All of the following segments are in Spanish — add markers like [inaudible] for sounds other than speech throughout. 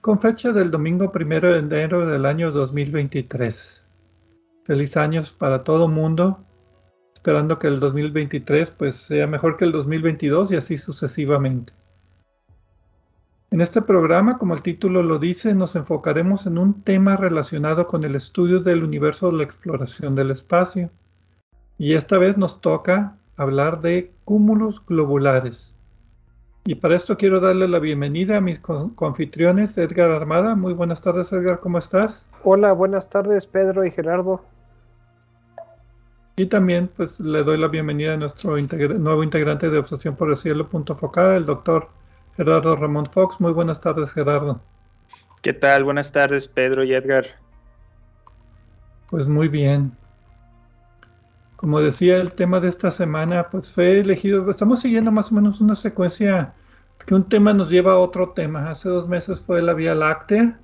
con fecha del domingo primero de enero del año 2023. Feliz años para todo mundo, esperando que el 2023 pues sea mejor que el 2022 y así sucesivamente. En este programa, como el título lo dice, nos enfocaremos en un tema relacionado con el estudio del universo de la exploración del espacio. Y esta vez nos toca hablar de cúmulos globulares. Y para esto quiero darle la bienvenida a mis confitriones, Edgar Armada. Muy buenas tardes, Edgar, ¿cómo estás? Hola, buenas tardes, Pedro y Gerardo. Y también pues le doy la bienvenida a nuestro nuevo integrante de Obsesión por el Cielo, punto focal, el doctor Gerardo Ramón Fox. Muy buenas tardes, Gerardo. ¿Qué tal? Buenas tardes, Pedro y Edgar. Pues muy bien. Como decía, el tema de esta semana, pues fue elegido, estamos siguiendo más o menos una secuencia que un tema nos lleva a otro tema. Hace dos meses fue la Vía Láctea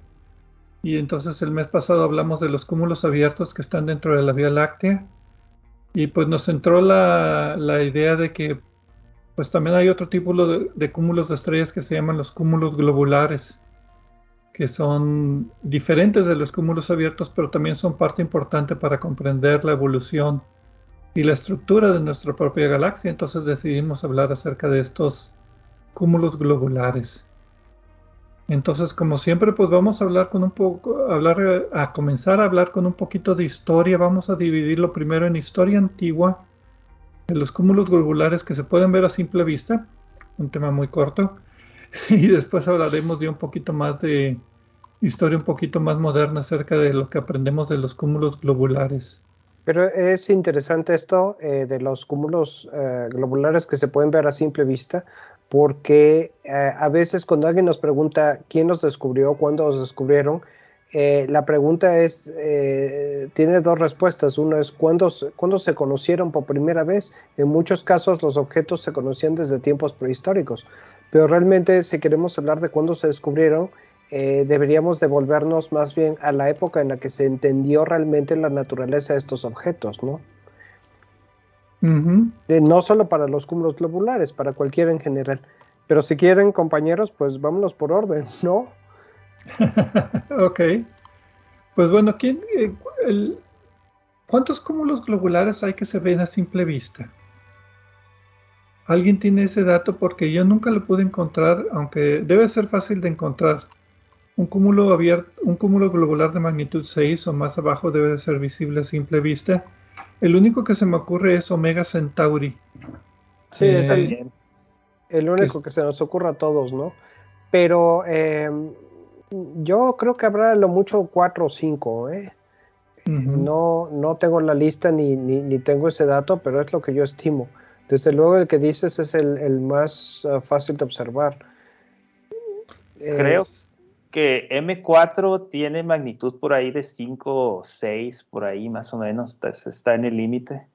y entonces el mes pasado hablamos de los cúmulos abiertos que están dentro de la Vía Láctea y pues nos entró la, idea de que pues también hay otro tipo de, de cúmulos de estrellas que se llaman los cúmulos globulares que son diferentes de los cúmulos abiertos, pero también son parte importante para comprender la evolución y la estructura de nuestra propia galaxia, entonces decidimos hablar acerca de estos cúmulos globulares. Entonces, como siempre, pues vamos a hablar con un poco, hablar, a comenzar a hablar con un poquito de historia. Vamos a dividirlo primero en historia antigua, de los cúmulos globulares que se pueden ver a simple vista, un tema muy corto, [laughs] y después hablaremos de un poquito más de historia un poquito más moderna acerca de lo que aprendemos de los cúmulos globulares. Pero es interesante esto eh, de los cúmulos eh, globulares que se pueden ver a simple vista, porque eh, a veces cuando alguien nos pregunta quién los descubrió, cuándo los descubrieron, la pregunta es, tiene dos respuestas. Uno es ¿cuándo, cuándo se conocieron por primera vez. En muchos casos los objetos se conocían desde tiempos prehistóricos, pero realmente si queremos hablar de cuándo se descubrieron, eh, deberíamos devolvernos más bien a la época en la que se entendió realmente la naturaleza de estos objetos, ¿no? No solo para los cúmulos globulares, para cualquiera en general. Pero si quieren, compañeros, pues vámonos por orden, ¿no? [laughs] ok. Pues bueno, ¿quién, eh, ¿cuántos cúmulos globulares hay que se ven a simple vista? ¿Alguien tiene ese dato? Porque yo nunca lo pude encontrar, aunque debe ser fácil de encontrar. Un cúmulo, abierto, un cúmulo globular de magnitud 6 o más abajo debe de ser visible a simple vista. El único que se me ocurre es Omega Centauri. Sí, es el, el único que se nos ocurre a todos, ¿no? Pero eh, yo creo que habrá lo mucho 4 o 5, ¿eh? no, no tengo la lista ni, ni, tengo ese dato, pero es lo que yo estimo. Desde luego el que dices es el, más uh, fácil de observar. Creo, que M4 tiene magnitud por ahí de 5 o 6, por ahí más o menos, está, en el límite.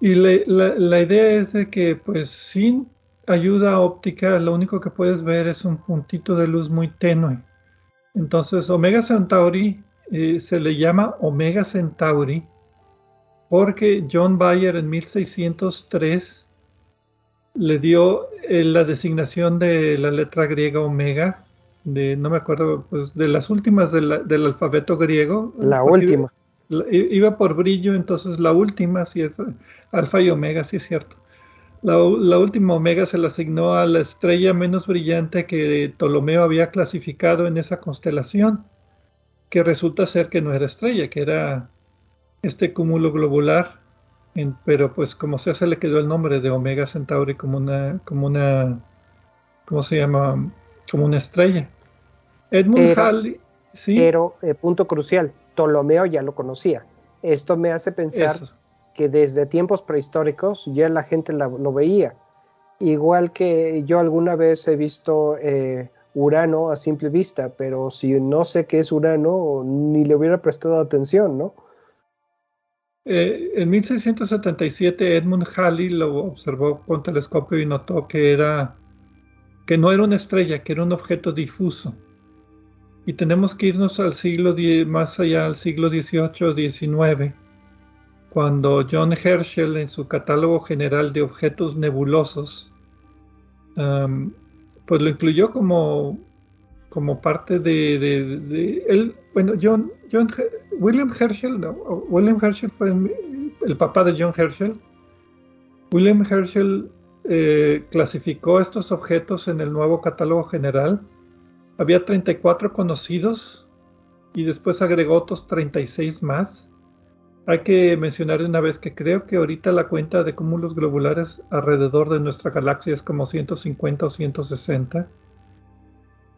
Y la, idea es de que pues sin ayuda óptica lo único que puedes ver es un puntito de luz muy tenue. Entonces Omega Centauri eh, se le llama Omega Centauri porque John Bayer en 1603 le dio eh, la designación de la letra griega omega de, no me acuerdo, pues de las últimas del alfabeto griego. La última. iba por brillo, entonces la última, sí es alfa y omega, sí es cierto. La, la, última omega se le asignó a la estrella menos brillante que Ptolomeo había clasificado en esa constelación, que resulta ser que no era estrella, que era este cúmulo globular, pero pues como sea se le quedó el nombre de Omega Centauri como una, como una, ¿cómo se llama? Como una estrella. Edmund Halley, sí. Pero, eh, punto crucial, Ptolomeo ya lo conocía. Esto me hace pensar que desde tiempos prehistóricos ya la gente lo veía. Igual que yo alguna vez he visto eh, Urano a simple vista, pero si no sé qué es Urano, ni le hubiera prestado atención, ¿no? Eh, en 1677 Edmund Halley lo observó con telescopio y notó que era que no era una estrella, que era un objeto difuso. Y tenemos que irnos al siglo más allá, al siglo XVIII XIX, cuando John Herschel en su catálogo general de objetos nebulosos, pues lo incluyó como, como parte de, él, bueno, John, John, William Herschel, William Herschel fue el, papá de John Herschel. William Herschel eh, clasificó estos objetos en el nuevo catálogo general. Había 34 conocidos y después agregó otros 36 más. Hay que mencionar de una vez que creo que ahorita la cuenta de cúmulos globulares alrededor de nuestra galaxia es como 150 o 160.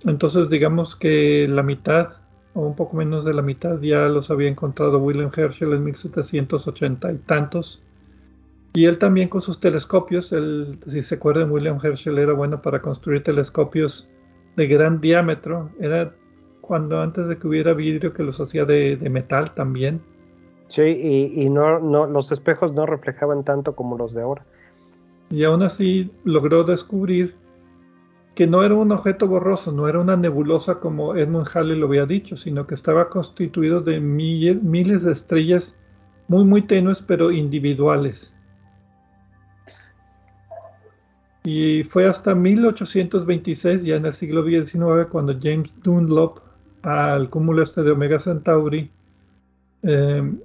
Entonces digamos que la mitad o un poco menos de la mitad, ya los había encontrado William Herschel en 1780 y tantos. Y él también con sus telescopios, si se acuerdan, William Herschel era bueno para construir telescopios de gran diámetro. Era cuando antes de que hubiera vidrio que los hacía de, metal también. Sí, y, y no, no, los espejos no reflejaban tanto como los de ahora. Y aún así logró descubrir que no era un objeto borroso, no era una nebulosa como Edmund Halley lo había dicho, sino que estaba constituido de miles de estrellas muy, muy tenues, pero individuales. Y fue hasta 1826, ya en el siglo XIX, cuando James Dunlop, al cúmulo este de Omega Centauri, em,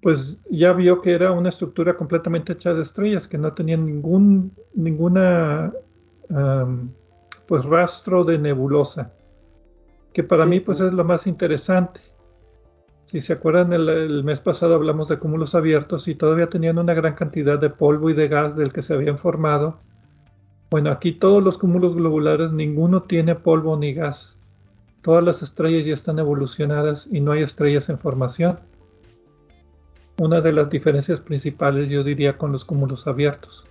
pues ya vio que era una estructura completamente hecha de estrellas, que no tenía ningún, ninguna pues rastro de nebulosa, que para mí pues es lo más interesante. Si se acuerdan, el, mes pasado hablamos de cúmulos abiertos y todavía tenían una gran cantidad de polvo y de gas del que se habían formado. Bueno, aquí todos los cúmulos globulares, ninguno tiene polvo ni gas. Todas las estrellas ya están evolucionadas y no hay estrellas en formación. Una de las diferencias principales, yo diría, con los cúmulos abiertos.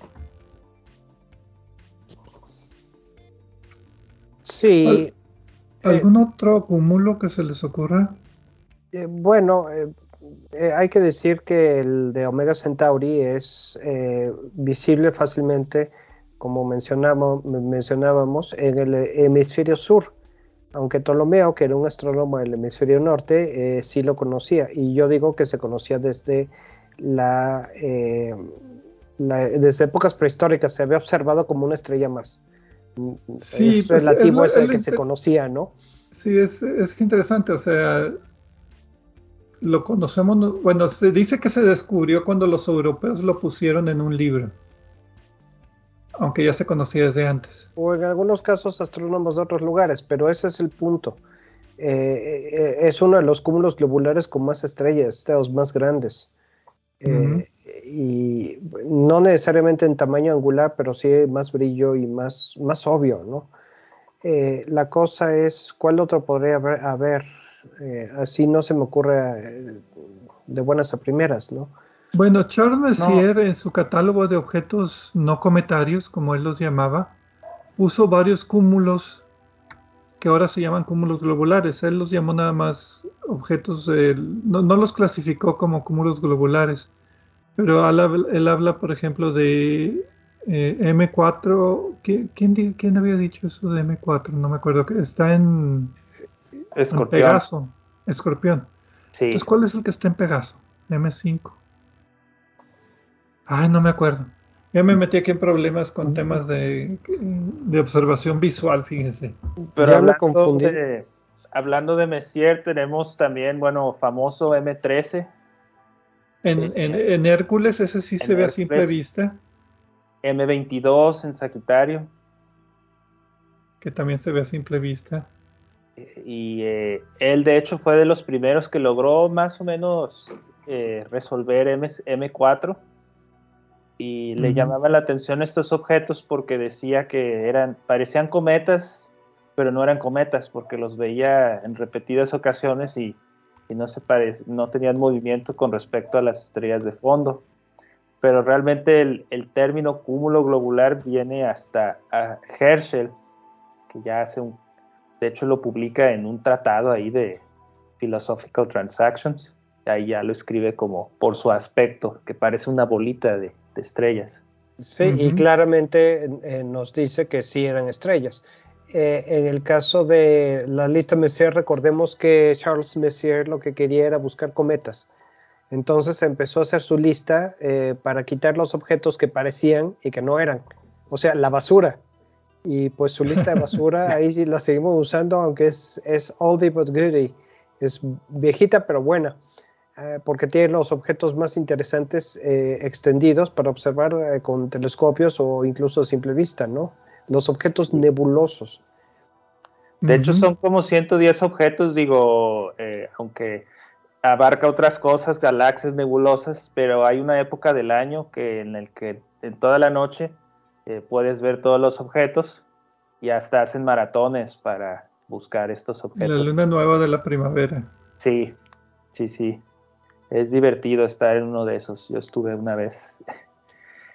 Sí. Eh, ¿Algún otro cúmulo que se les ocurra? Eh, bueno, eh, hay que decir que el de Omega Centauri es visible fácilmente, como mencionamos, mencionábamos, en el hemisferio sur. Aunque Ptolomeo, que era un astrónomo del hemisferio norte, sí lo conocía. Y yo digo que se conocía desde la, desde épocas prehistóricas. Se había observado como una estrella más. Sí, es pues, relativo es, el que se conocía, ¿no? Sí, es, es interesante, o sea, lo conocemos, bueno, se dice que se descubrió cuando los europeos lo pusieron en un libro, aunque ya se conocía desde antes. O en algunos casos astrónomos de otros lugares, pero ese es el punto. Eh, eh, es uno de los cúmulos globulares con más estrellas, los más grandes. Eh, y no necesariamente en tamaño angular, pero sí más brillo y más, más obvio, ¿no? La cosa es, ¿cuál otro podría haber? Eh, así no se me ocurre de buenas a primeras, ¿no? Bueno, Charles Messier en su catálogo de objetos no cometarios, como él los llamaba, puso varios cúmulos que ahora se llaman cúmulos globulares. Él los llamó nada más objetos, no, no los clasificó como cúmulos globulares pero él habla, por ejemplo, de eh, M4. ¿Quién, ¿Quién, había dicho eso de M4? No me acuerdo. que Está en, Escorpión. Pegaso. Escorpión. Sí. Entonces, ¿cuál es el que está en Pegaso? M5. Ay, no me acuerdo. Ya me metí aquí en problemas con temas de, de observación visual, fíjense. Pero ya me confundí. hablando de Messier, tenemos también, bueno, famoso M13. En, Hércules ese sí se ve a simple vista. M22 en Sagitario. Que también se ve a simple vista. Y eh, él de hecho fue de los primeros que logró más o menos eh, resolver M, M4 y le llamaba la atención estos objetos porque decía que eran parecían cometas pero no eran cometas porque los veía en repetidas ocasiones y, no se no tenían movimiento con respecto a las estrellas de fondo. Pero realmente el, término cúmulo globular viene hasta Herschel que ya hace un de hecho lo publica en un tratado ahí de Philosophical Transactions ahí ya lo escribe como por su aspecto que parece una bolita de estrellas. Sí, y claramente eh, nos dice que sí eran estrellas. Eh, en el caso de la lista Messier, recordemos que Charles Messier lo que quería era buscar cometas. Entonces empezó a hacer su lista eh, para quitar los objetos que parecían y que no eran. O sea, la basura. Y pues su lista de basura [laughs] ahí sí la seguimos usando, aunque es, es oldie but goodie. Es viejita pero buena. Eh, porque tiene los objetos más interesantes eh, extendidos para observar eh, con telescopios o incluso a simple vista, ¿no? Los objetos nebulosos. De hecho, son como 110 objetos, digo, aunque abarca otras cosas, galaxias nebulosas, pero hay una época del año que en el que en toda la noche puedes ver todos los objetos y hasta hacen maratones para buscar estos objetos. La luna nueva de la primavera. Sí, sí, sí es divertido estar en uno de esos. Yo estuve una vez.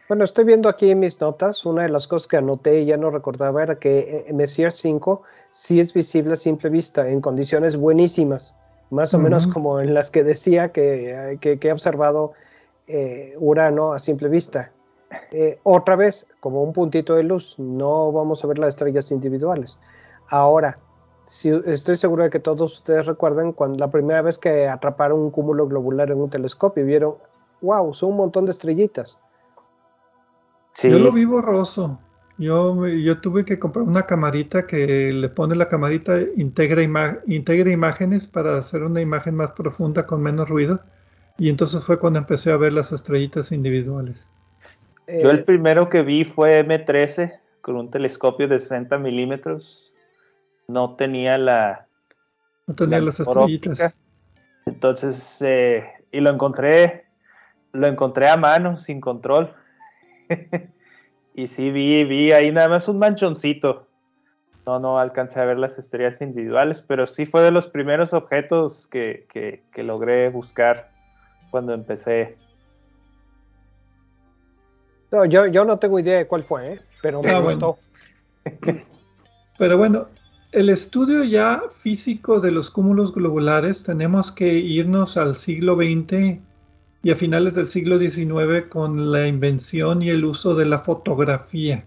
Bueno, estoy viendo aquí en mis notas, una de las cosas que anoté y ya no recordaba era que eh, Messier 5 sí es visible a simple vista en condiciones buenísimas, más o menos como en las que decía que, que, he observado eh, Urano a simple vista. Eh, otra vez, como un puntito de luz, no vamos a ver las estrellas individuales. Ahora, estoy seguro de que todos ustedes recuerdan cuando la primera vez que atraparon un cúmulo globular en un telescopio y vieron, wow, son un montón de estrellitas. Yo lo vi borroso. Yo, yo tuve que comprar una camarita que le pone la camarita, integra, integra imágenes para hacer una imagen más profunda con menos ruido. Y entonces fue cuando empecé a ver las estrellitas individuales. Yo el primero que vi fue M13 con un telescopio de 60 milímetros no tenía la... No tenía las estrellitas. Entonces, eh, y lo encontré, lo encontré a mano, sin control. [laughs] y sí, vi, vi ahí nada más un manchoncito. No, no alcancé a ver las estrellas individuales, pero sí fue de los primeros objetos que, que, logré buscar cuando empecé. No, yo, yo no tengo idea de cuál fue, ¿eh? pero me ah, gustó. Pero bueno, el estudio ya físico de los cúmulos globulares tenemos que irnos al siglo XX y a finales del siglo XIX con la invención y el uso de la fotografía,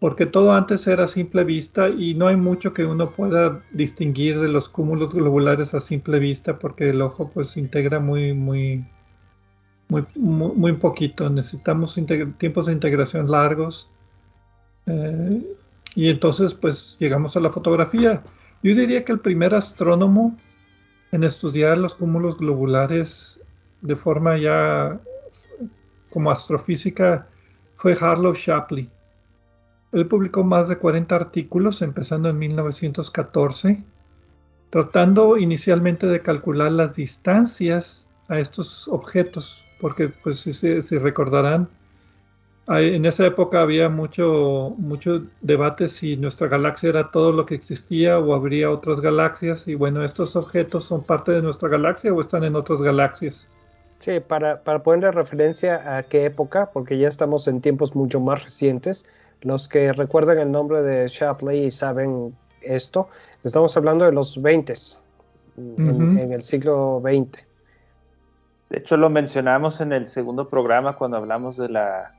porque todo antes era simple vista y no hay mucho que uno pueda distinguir de los cúmulos globulares a simple vista porque el ojo pues integra muy muy muy, muy, poquito, necesitamos tiempos de integración largos. Eh, y entonces pues llegamos a la fotografía. Yo diría que el primer astrónomo en estudiar los cúmulos globulares de forma ya como astrofísica fue Harlow Shapley. Él publicó más de 40 artículos empezando en 1914, tratando inicialmente de calcular las distancias a estos objetos, porque pues si recordarán, en esa época había mucho, mucho debate si nuestra galaxia era todo lo que existía o habría otras galaxias. Y bueno, estos objetos son parte de nuestra galaxia o están en otras galaxias. Sí, para, para ponerle referencia a qué época, porque ya estamos en tiempos mucho más recientes, los que recuerdan el nombre de Shapley y saben esto, estamos hablando de los 20, en, en el siglo XX. De hecho, lo mencionamos en el segundo programa cuando hablamos de la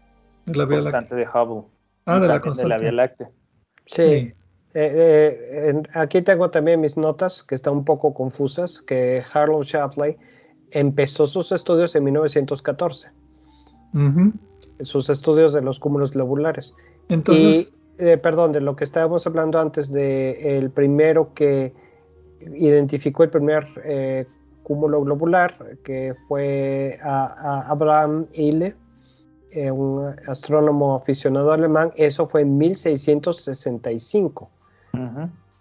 la Vía constante de Hubble. Ah, de la constante. De la Vía Láctea. Sí. Eh, eh, aquí tengo también mis notas que están un poco confusas, que Harlow Shapley empezó sus estudios en 1914. Sus estudios de los cúmulos globulares. Entonces... Y, eh, perdón, de lo que estábamos hablando antes de el primero que identificó el primer eh, cúmulo globular, que fue a, Abraham Ile, eh, un astrónomo aficionado alemán. Eso fue en 1665.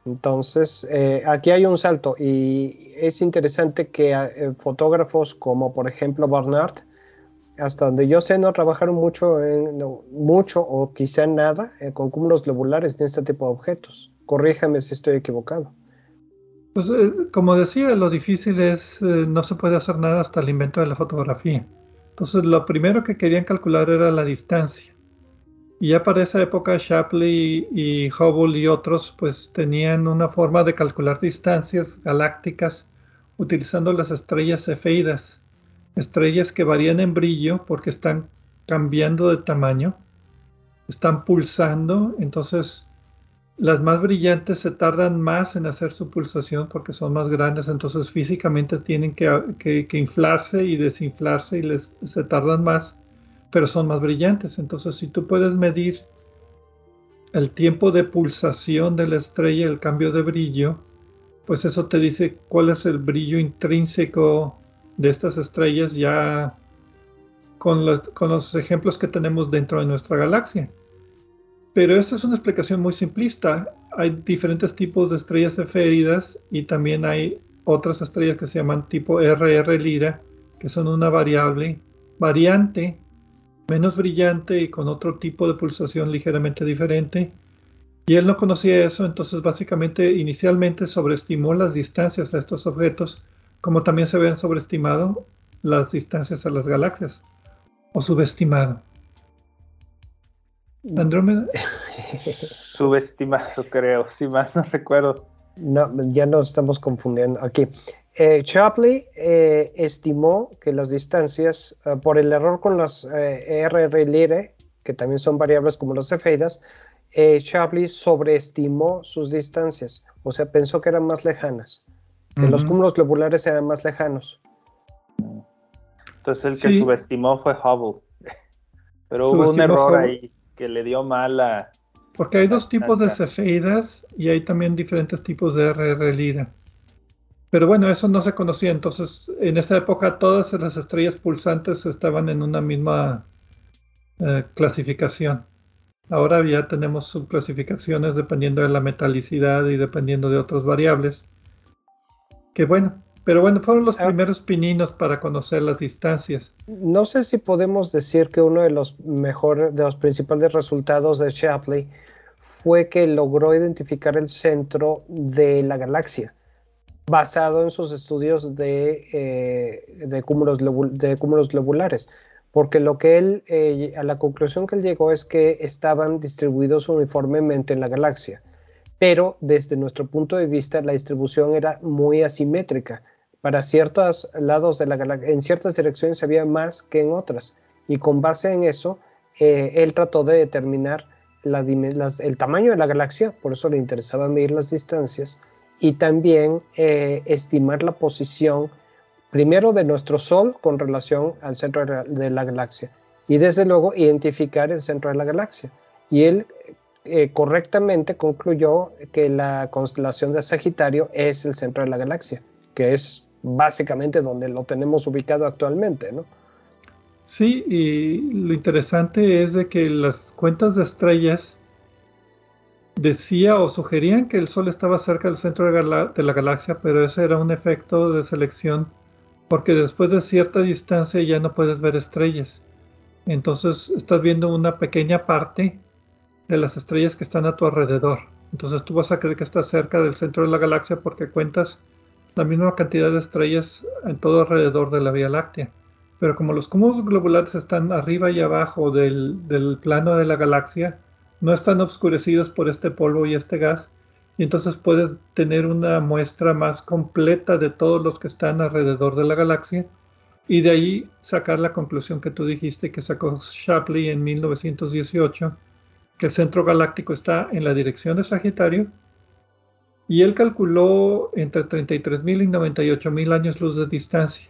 Entonces, eh, aquí hay un salto y es interesante que fotógrafos como, por ejemplo, Barnard, hasta donde yo sé, no trabajaron mucho, en, mucho o quizá nada con cúmulos globulares de este tipo de objetos. Corríjame si estoy equivocado. Pues eh, como decía, lo difícil es, eh, no se puede hacer nada hasta el invento de la fotografía. Entonces lo primero que querían calcular era la distancia. Y ya para esa época Shapley y Hubble y otros pues tenían una forma de calcular distancias galácticas utilizando las estrellas cefeidas, estrellas que varían en brillo porque están cambiando de tamaño, están pulsando, entonces las más brillantes se tardan más en hacer su pulsación porque son más grandes, entonces físicamente tienen que, inflarse y desinflarse y les, se tardan más, pero son más brillantes. Entonces si tú puedes medir el tiempo de pulsación de la estrella, el cambio de brillo, pues eso te dice cuál es el brillo intrínseco de estas estrellas ya con con los ejemplos que tenemos dentro de nuestra galaxia. Pero esta es una explicación muy simplista. Hay diferentes tipos de estrellas eféridas y también hay otras estrellas que se llaman tipo RR Lira, que son una variable, variante, menos brillante y con otro tipo de pulsación ligeramente diferente. Y él no conocía eso, entonces básicamente inicialmente sobreestimó las distancias a estos objetos, como también se habían sobreestimado las distancias a las galaxias, o subestimado. Andrómeda. [laughs] Subestimado, creo, si mal no recuerdo. No, ya nos estamos confundiendo aquí. Eh, Shapley eh, estimó que las distancias, eh, por el error con las RR Lire, que también son variables como las cefeidas, Shapley sobreestimó sus distancias, o sea, pensó que eran más lejanas, que los cúmulos globulares eran más lejanos. Entonces el que subestimó fue Hubble, [laughs] pero hubo un error ahí que le dio mal a... Porque hay dos tipos de cefeidas y hay también diferentes tipos de RR Lira. Pero bueno, eso no se conocía, entonces en esa época todas las estrellas pulsantes estaban en una misma eh, clasificación. Ahora ya tenemos subclasificaciones dependiendo de la metalicidad y dependiendo de otras variables. Que bueno, pero bueno, fueron los ah. primeros pininos para conocer las distancias. No sé si podemos decir que uno de los mejores, de los principales resultados de Shapley fue que logró identificar el centro de la galaxia, basado en sus estudios de, eh, de, cúmulos, de cúmulos, globulares. Porque lo que él, eh, a la conclusión que él llegó es que estaban distribuidos uniformemente en la galaxia pero desde nuestro punto de vista la distribución era muy asimétrica para ciertos lados de la galaxia, en ciertas direcciones había más que en otras. Y con base en eso, eh, él trató de determinar el tamaño de la galaxia, por eso le interesaba medir las distancias, y también eh, estimar la posición primero de nuestro Sol con relación al centro de la, galaxia, y desde luego identificar el centro de la galaxia. Y él eh, correctamente concluyó que la constelación de Sagitario es el centro de la galaxia, que es básicamente donde lo tenemos ubicado actualmente, ¿no? Sí, y lo interesante es de que las cuentas de estrellas decía o sugerían que el Sol estaba cerca del centro de, la galaxia, pero ese era un efecto de selección porque después de cierta distancia ya no puedes ver estrellas. Entonces estás viendo una pequeña parte de las estrellas que están a tu alrededor. Entonces tú vas a creer que estás cerca del centro de la galaxia porque cuentas la misma cantidad de estrellas en todo alrededor de la Vía Láctea. Pero como los cúmulos globulares están arriba y abajo del, plano de la galaxia, no están obscurecidos por este polvo y este gas, y entonces puedes tener una muestra más completa de todos los que están alrededor de la galaxia, y de ahí sacar la conclusión que tú dijiste que sacó Shapley en 1918, que el centro galáctico está en la dirección de Sagitario y él calculó entre 33.000 y 98.000 años luz de distancia.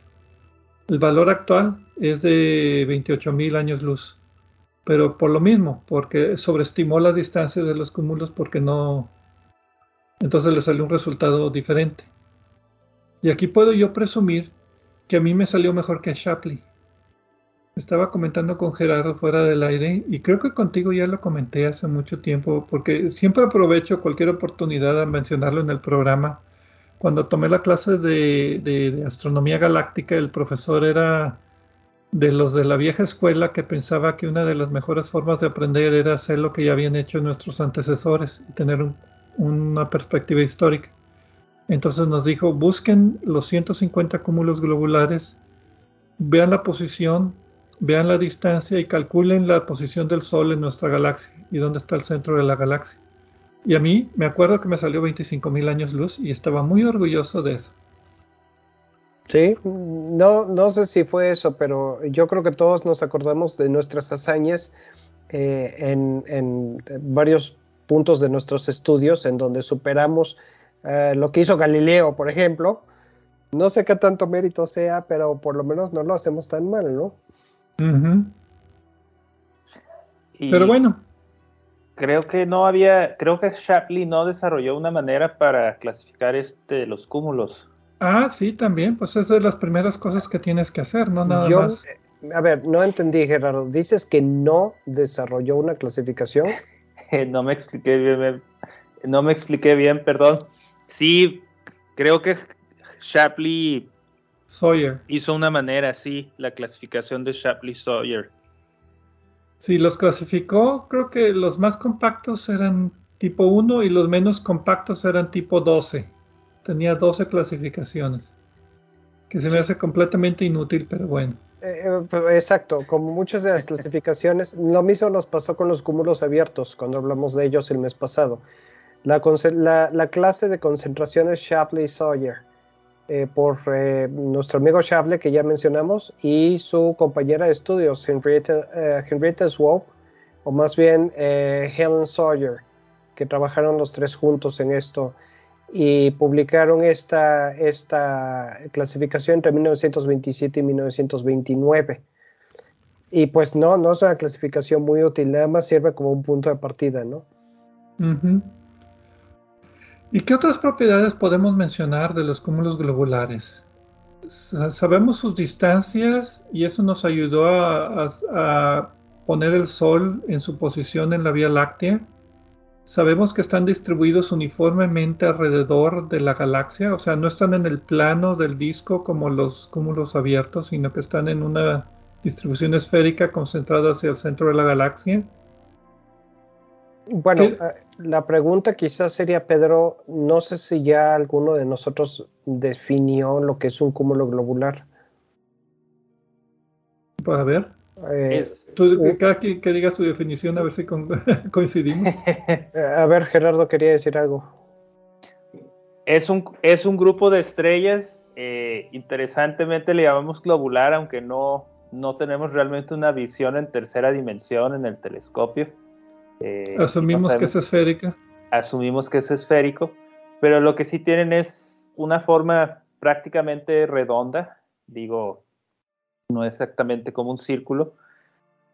El valor actual es de 28.000 años luz, pero por lo mismo, porque sobreestimó las distancias de los cúmulos porque no... Entonces le salió un resultado diferente. Y aquí puedo yo presumir que a mí me salió mejor que a Shapley. Estaba comentando con Gerardo fuera del aire y creo que contigo ya lo comenté hace mucho tiempo porque siempre aprovecho cualquier oportunidad a mencionarlo en el programa. Cuando tomé la clase de, astronomía galáctica, el profesor era de los de la vieja escuela que pensaba que una de las mejores formas de aprender era hacer lo que ya habían hecho nuestros antecesores y tener una perspectiva histórica. Entonces nos dijo, busquen los 150 cúmulos globulares, vean la posición, vean la distancia y calculen la posición del Sol en nuestra galaxia y dónde está el centro de la galaxia. Y a mí me acuerdo que me salió 25 mil años luz y estaba muy orgulloso de eso. Sí, no, no sé si fue eso, pero yo creo que todos nos acordamos de nuestras hazañas eh, en, en, varios puntos de nuestros estudios en donde superamos eh, lo que hizo Galileo, por ejemplo. No sé qué tanto mérito sea, pero por lo menos no lo hacemos tan mal, ¿no? Pero bueno. Creo que no había, creo que Shapley no desarrolló una manera para clasificar este los cúmulos. Ah, sí, también, pues esas son las primeras cosas que tienes que hacer, no nada más. Eh, a ver, no entendí, Gerardo. ¿Dices que no desarrolló una clasificación? [laughs] no me expliqué bien, no me expliqué bien, perdón. Sí, creo que Shapley Sawyer hizo una manera, sí, la clasificación de Shapley Sawyer. Sí, los clasificó, creo que los más compactos eran tipo 1 y los menos compactos eran tipo 12. Tenía 12 clasificaciones, que se me hace completamente inútil, pero bueno. Eh, eh, exacto, como muchas de las clasificaciones, lo mismo nos pasó con los cúmulos abiertos cuando hablamos de ellos el mes pasado. La, clase de concentración es Shapley-Sawyer, eh, por eh, nuestro amigo Shapley que ya mencionamos y su compañera de estudios, Henrietta, eh, Swope, o más bien Helen Sawyer, que trabajaron los tres juntos en esto y publicaron esta, esta clasificación entre 1927 y 1929. Y pues no, no es una clasificación muy útil, nada más sirve como un punto de partida, ¿no? ¿Y qué otras propiedades podemos mencionar de los cúmulos globulares? Sabemos sus distancias y eso nos ayudó a, poner el Sol en su posición en la Vía Láctea. Sabemos que están distribuidos uniformemente alrededor de la galaxia, o sea, no están en el plano del disco como los cúmulos abiertos, sino que están en una distribución esférica concentrada hacia el centro de la galaxia. Bueno, eh, la pregunta quizás sería, Pedro, no sé si ya alguno de nosotros definió lo que es un cúmulo globular. Pues a ver. Eh, Tú, cada que, que, diga su definición, a ver si [laughs] coincidimos. Eh, [laughs] a ver, Gerardo quería decir algo. Es un, es un grupo de estrellas, interesantemente le llamamos globular, aunque no, no tenemos realmente una visión en tercera dimensión en el telescopio. Eh, asumimos que es esférica. Asumimos que es esférico, pero lo que sí tienen es una forma prácticamente redonda, digo, no exactamente como un círculo,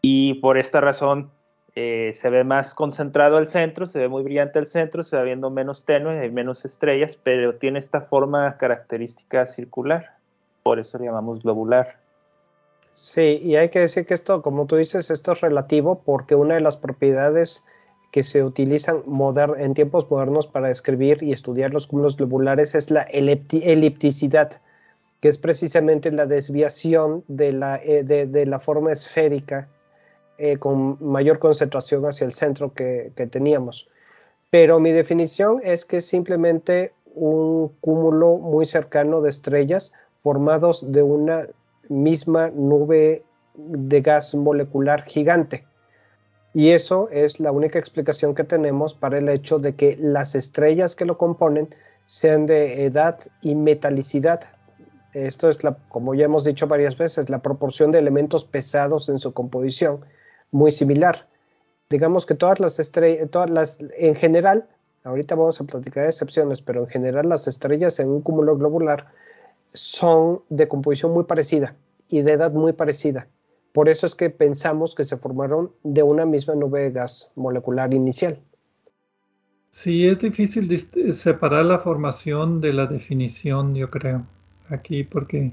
y por esta razón eh, se ve más concentrado el centro, se ve muy brillante el centro, se va viendo menos tenue, hay menos estrellas, pero tiene esta forma característica circular, por eso le llamamos globular. Sí, y hay que decir que esto, como tú dices, esto es relativo porque una de las propiedades que se utilizan en tiempos modernos para describir y estudiar los cúmulos globulares es la elipticidad, que es precisamente la desviación de la, eh, de, la forma esférica eh, con mayor concentración hacia el centro que, que teníamos. Pero mi definición es que es simplemente un cúmulo muy cercano de estrellas formados de una misma nube de gas molecular gigante. Y eso es la única explicación que tenemos para el hecho de que las estrellas que lo componen sean de edad y metalicidad. Esto es, la, como ya hemos dicho varias veces, la proporción de elementos pesados en su composición, muy similar. Digamos que todas las estrellas, todas las, en general, ahorita vamos a platicar de excepciones, pero en general las estrellas en un cúmulo globular son de composición muy parecida y de edad muy parecida. Por eso es que pensamos que se formaron de una misma nube de gas molecular inicial. Sí, es difícil separar la formación de la definición, yo creo. aquí porque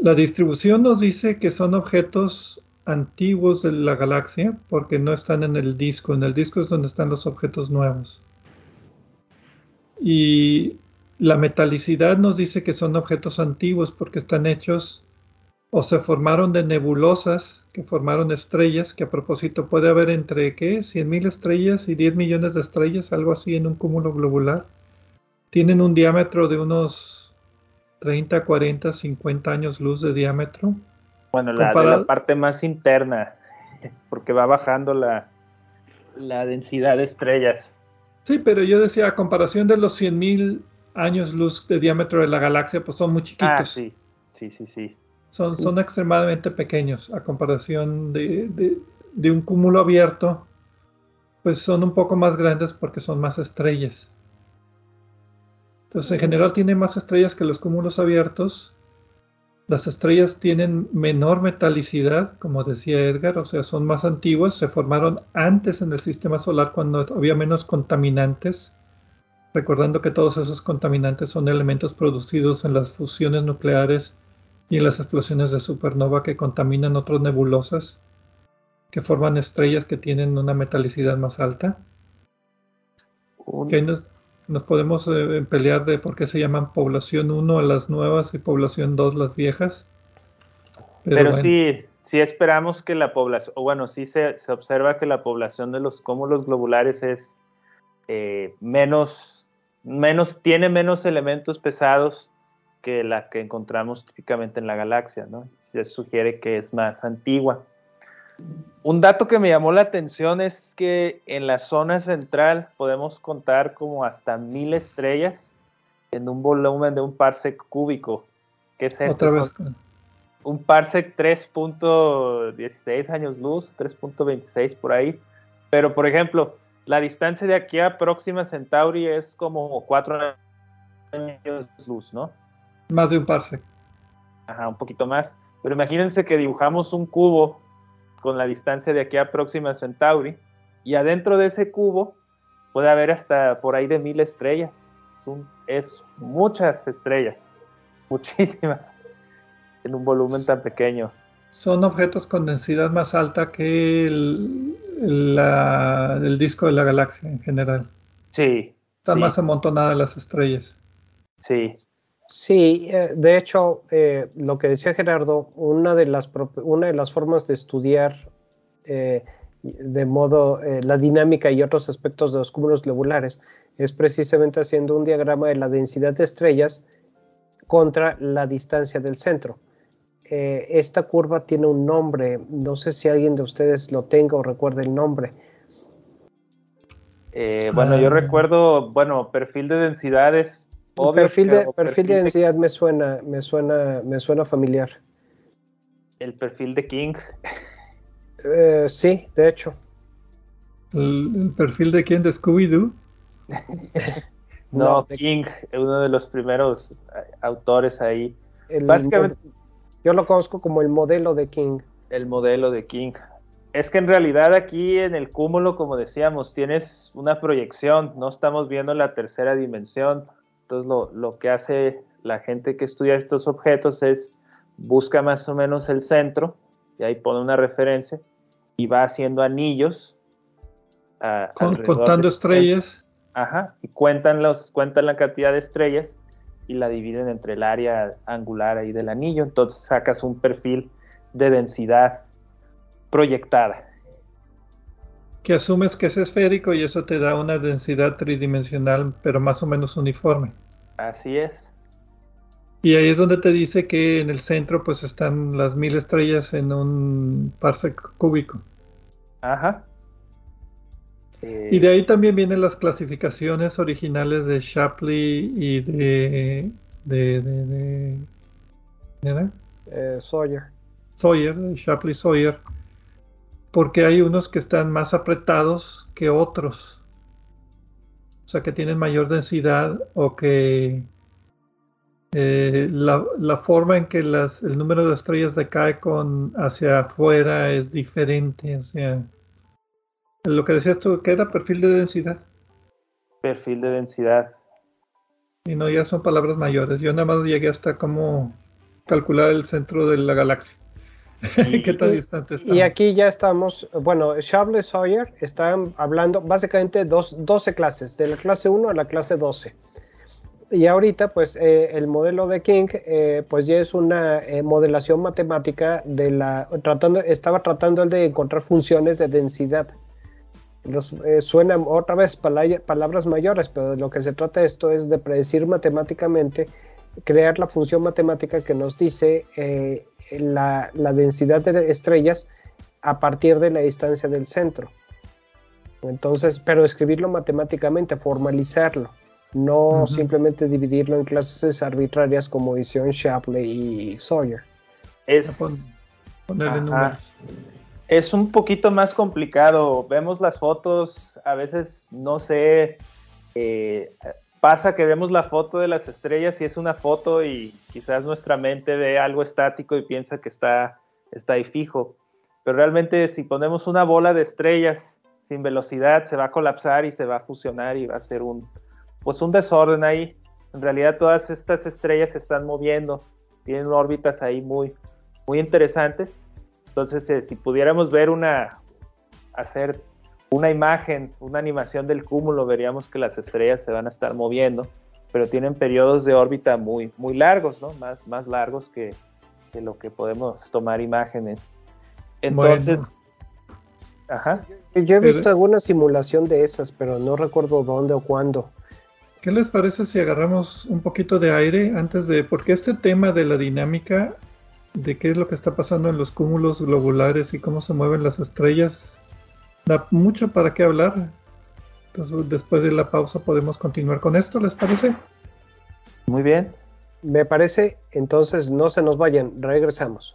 la distribución nos dice que son objetos antiguos de la galaxia porque no están en el disco. En el disco es donde están los objetos nuevos. Y la metalicidad nos dice que son objetos antiguos porque están hechos o se formaron de nebulosas que formaron estrellas, que a propósito puede haber entre ¿qué? 100.000 estrellas y 10 millones de estrellas, algo así en un cúmulo globular. Tienen un diámetro de unos 30, 40, 50 años luz de diámetro. Bueno, la, la parte más interna, [laughs] porque va bajando la, la densidad de estrellas. Sí, pero yo decía, a comparación de los 100.000 años luz de diámetro de la galaxia, pues son muy chiquitos. Ah, sí, sí, sí, sí. Son, son extremadamente pequeños a comparación de, de, un cúmulo abierto, pues son un poco más grandes porque son más estrellas. Entonces, en general tiene más estrellas que los cúmulos abiertos. Las estrellas tienen menor metalicidad, como decía Edgar, o sea, son más antiguas, se formaron antes en el sistema solar cuando había menos contaminantes, recordando que todos esos contaminantes son elementos producidos en las fusiones nucleares y las explosiones de supernova que contaminan otras nebulosas que forman estrellas que tienen una metalicidad más alta. nos, podemos eh, pelear de por qué se llaman población 1 las nuevas y población 2 las viejas. Pero, sí, sí esperamos que la población, o bueno, sí se, observa que la población de los cúmulos globulares es eh, menos, menos, tiene menos elementos pesados que la que encontramos típicamente en la galaxia, ¿no? Se sugiere que es más antigua. Un dato que me llamó la atención es que en la zona central podemos contar como hasta mil estrellas en un volumen de un parsec cúbico. ¿Qué es Otra vez. Un parsec 3.16 años luz, 3.26 por ahí. Pero, por ejemplo, la distancia de aquí a Próxima Centauri es como 4 años luz, ¿no? Más de un parsec. Ajá, un poquito más. Pero imagínense que dibujamos un cubo con la distancia de aquí a Próxima Centauri y adentro de ese cubo puede haber hasta por ahí de mil estrellas. Es, muchas estrellas, [laughs] muchísimas, en un volumen tan pequeño. Son objetos con densidad más alta que el, el disco de la galaxia en general. Sí. Están más amontonadas las estrellas. Sí, Sí, eh, de hecho, eh, lo que decía Gerardo, una de las, una de las formas de estudiar eh, de modo la dinámica y otros aspectos de los cúmulos globulares es precisamente haciendo un diagrama de la densidad de estrellas contra la distancia del centro. Esta curva tiene un nombre, no sé si alguien de ustedes lo tenga o recuerde el nombre. bueno, yo ah. recuerdo, bueno, perfil de densidades perfil de, perfil, de densidad me suena, me suena, me suena familiar. El perfil de King. Eh, sí, de hecho. ¿El, perfil de quién? ¿De Scooby-Doo? [laughs] no, King, uno de los primeros eh, autores ahí. Básicamente. Yo lo conozco como el modelo de King. El modelo de King. Es que en realidad aquí en el cúmulo, como decíamos, tienes una proyección, no estamos viendo la tercera dimensión, entonces lo, que hace la gente que estudia estos objetos es busca más o menos el centro y ahí pone una referencia y va haciendo anillos. contando estrellas. Ajá, y cuentan, los, cuentan la cantidad de estrellas y la dividen entre el área angular ahí del anillo. Entonces sacas un perfil de densidad proyectada que asumes que es esférico y eso te da una densidad tridimensional, pero más o menos uniforme. Así es. Y ahí es donde te dice que en el centro pues están las mil estrellas en un parsec cúbico. Ajá. Y de ahí también vienen las clasificaciones originales de Shapley y de... de, de, de, eh, Sawyer. Sawyer, Shapley Sawyer porque hay unos que están más apretados que otros. O sea, que tienen mayor densidad o que eh, la, forma en que el número de estrellas decae con hacia afuera es diferente. O sea, lo que decías tú, ¿qué era perfil de densidad? Perfil de densidad. Y no, ya son palabras mayores. Yo nada más llegué hasta cómo calcular el centro de la galaxia. [laughs] ¿Qué tan distante estamos? Y aquí ya estamos, bueno, Shable Sawyer están hablando básicamente dos, 12 clases, de la clase 1 a la clase 12. Y ahorita, pues, eh, el modelo de King, eh, pues ya es una eh, modelación matemática de la, tratando, estaba tratando de encontrar funciones de densidad. Los, suenan otra vez palabras mayores, pero de lo que se trata esto es de predecir matemáticamente crear la función matemática que nos dice eh, la, densidad de estrellas a partir de la distancia del centro. Entonces, pero escribirlo matemáticamente, formalizarlo, no simplemente dividirlo en clases arbitrarias como hicieron Shapley y Sawyer. Es, es un poquito más complicado. Vemos las fotos, a veces no sé, eh, pasa que vemos la foto de las estrellas y es una foto y quizás nuestra mente ve algo estático y piensa que está, está ahí fijo. Pero realmente si ponemos una bola de estrellas sin velocidad se va a colapsar y se va a fusionar y va a ser un, pues un desorden ahí. En realidad todas estas estrellas se están moviendo, tienen órbitas ahí muy, muy interesantes. Entonces, eh, si pudiéramos ver una, hacer una imagen, una animación del cúmulo, veríamos que las estrellas se van a estar moviendo, pero tienen periodos de órbita muy, muy largos, ¿no? Más, más largos que, lo que podemos tomar imágenes. Entonces, ajá. Yo he visto alguna simulación de esas, pero no recuerdo dónde o cuándo. ¿Qué les parece si agarramos un poquito de aire antes de, porque este tema de la dinámica, de qué es lo que está pasando en los cúmulos globulares y cómo se mueven las estrellas, da mucho para qué hablar. Entonces, después de la pausa podemos continuar con esto, ¿les parece? Muy bien. Me parece, entonces no se nos vayan, regresamos.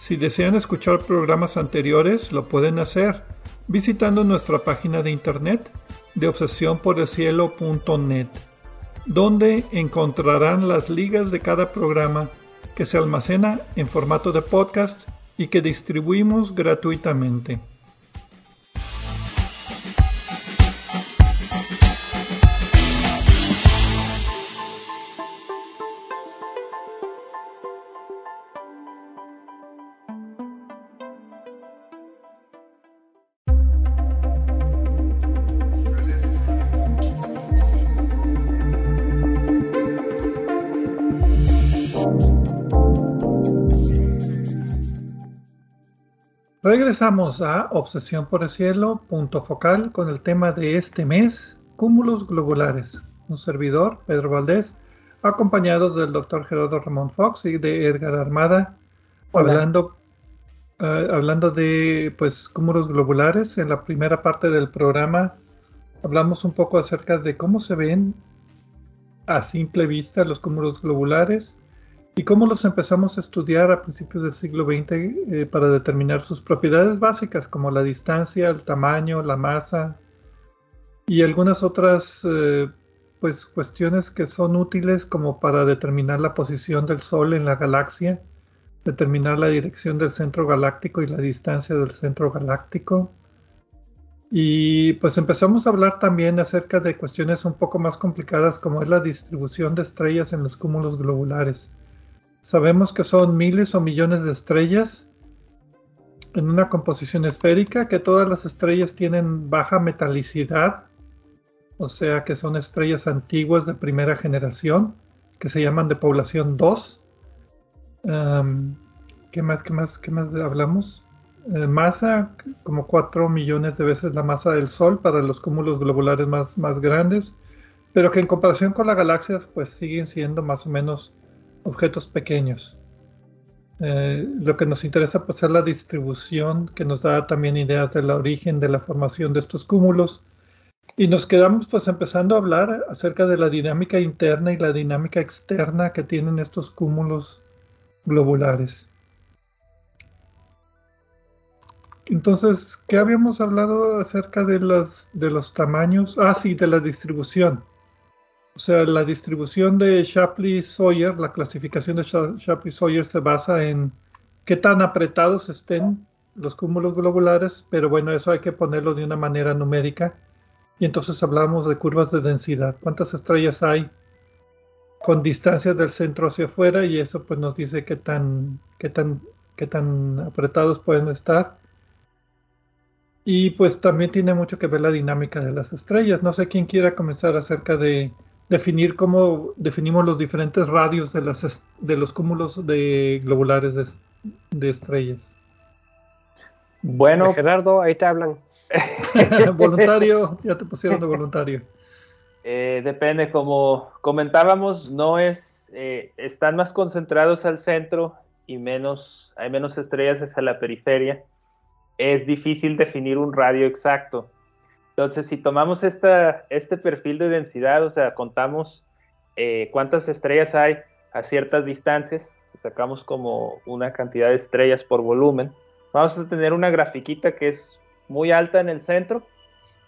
Si desean escuchar programas anteriores, lo pueden hacer visitando nuestra página de internet de obsesiónporelcielo.net, donde encontrarán las ligas de cada programa que se almacena en formato de podcast y que distribuimos gratuitamente. Regresamos a Obsesión por el Cielo, punto focal, con el tema de este mes, cúmulos globulares. Un servidor, Pedro Valdés, acompañado del doctor Gerardo Ramón Fox y de Edgar Armada, hablando, eh, hablando de pues, cúmulos globulares. En la primera parte del programa hablamos un poco acerca de cómo se ven a simple vista los cúmulos globulares y cómo los empezamos a estudiar a principios del siglo XX eh, para determinar sus propiedades básicas como la distancia, el tamaño, la masa y algunas otras eh, pues cuestiones que son útiles como para determinar la posición del Sol en la galaxia, determinar la dirección del centro galáctico y la distancia del centro galáctico. Y pues empezamos a hablar también acerca de cuestiones un poco más complicadas como es la distribución de estrellas en los cúmulos globulares. Sabemos que son miles o millones de estrellas en una composición esférica, que todas las estrellas tienen baja metalicidad, o sea que son estrellas antiguas de primera generación, que se llaman de población 2. ¿Qué más, qué más, qué más hablamos? Eh, masa, como 4 millones de veces la masa del Sol para los cúmulos globulares más, más grandes, pero que en comparación con la galaxia, pues siguen siendo más o menos objetos pequeños. Eh, lo que nos interesa pues, es la distribución, que nos da también ideas del origen de la formación de estos cúmulos. Y nos quedamos pues empezando a hablar acerca de la dinámica interna y la dinámica externa que tienen estos cúmulos globulares. Entonces, ¿qué habíamos hablado acerca de, de los tamaños? Ah, sí, de la distribución. O sea, la distribución de Shapley-Sawyer, la clasificación de Shapley-Sawyer se basa en qué tan apretados estén los cúmulos globulares, pero bueno, eso hay que ponerlo de una manera numérica. Y entonces hablamos de curvas de densidad. ¿Cuántas estrellas hay con distancia del centro hacia afuera? Y eso pues nos dice qué tan, qué tan, qué tan apretados pueden estar. Y pues también tiene mucho que ver la dinámica de las estrellas. No sé quién quiera comenzar acerca de definir cómo definimos los diferentes radios de, las, de los cúmulos de globulares de, estrellas. Bueno, Gerardo, ahí te hablan. [laughs] voluntario, ya te pusieron de voluntario. Eh, depende, como comentábamos, no es, eh, están más concentrados al centro y menos, hay menos estrellas hacia la periferia es difícil definir un radio exacto. Entonces, si tomamos esta, este perfil de densidad, o sea, contamos eh, cuántas estrellas hay a ciertas distancias, sacamos como una cantidad de estrellas por volumen, vamos a tener una grafiquita que es muy alta en el centro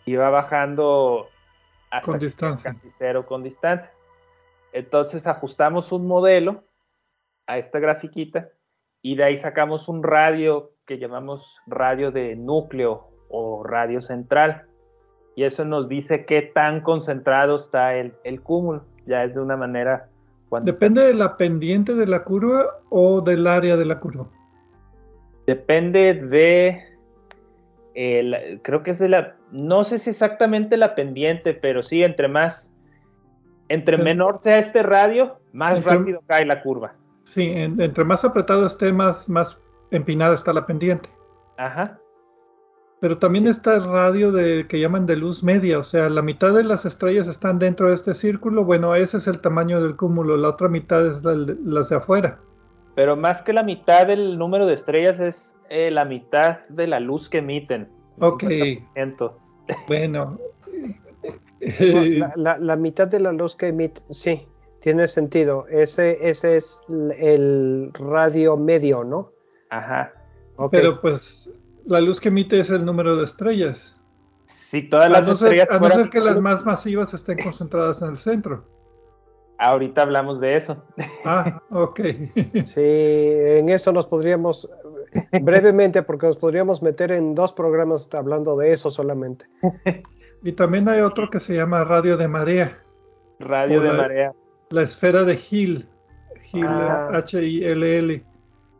y va bajando hasta con distancia. cero con distancia. Entonces ajustamos un modelo a esta grafiquita y de ahí sacamos un radio que llamamos radio de núcleo o radio central. Y eso nos dice qué tan concentrado está el, cúmulo. Ya es de una manera... ¿Depende de la pendiente de la curva o del área de la curva? Depende de... creo que es de la... No sé si exactamente la pendiente, pero sí, entre más... Entre menor sea este radio, más rápido cae la curva. Sí, entre más apretado esté, más, más empinada está la pendiente. Ajá. Pero también está el radio de, que llaman de luz media, o sea, la mitad de las estrellas están dentro de este círculo, bueno, ese es el tamaño del cúmulo, la otra mitad es la, de afuera. Pero más que la mitad del número de estrellas es eh, la mitad de la luz que emiten. Ok. [laughs] Bueno. [laughs] la, mitad de la luz que emite, sí, tiene sentido. Ese, ese es el radio medio, ¿no? Ajá. Pero pues la luz que emite es el número de estrellas. Sí, todas las estrellas. a no ser que las más masivas estén concentradas en el centro. Ahorita hablamos de eso. Ah, ok. sí, en eso nos podríamos, brevemente, porque nos podríamos meter en dos programas hablando de eso solamente. Y también hay otro que se llama radio de marea. Radio de marea. La esfera de Hill. Hill, ah. H-I-L-L.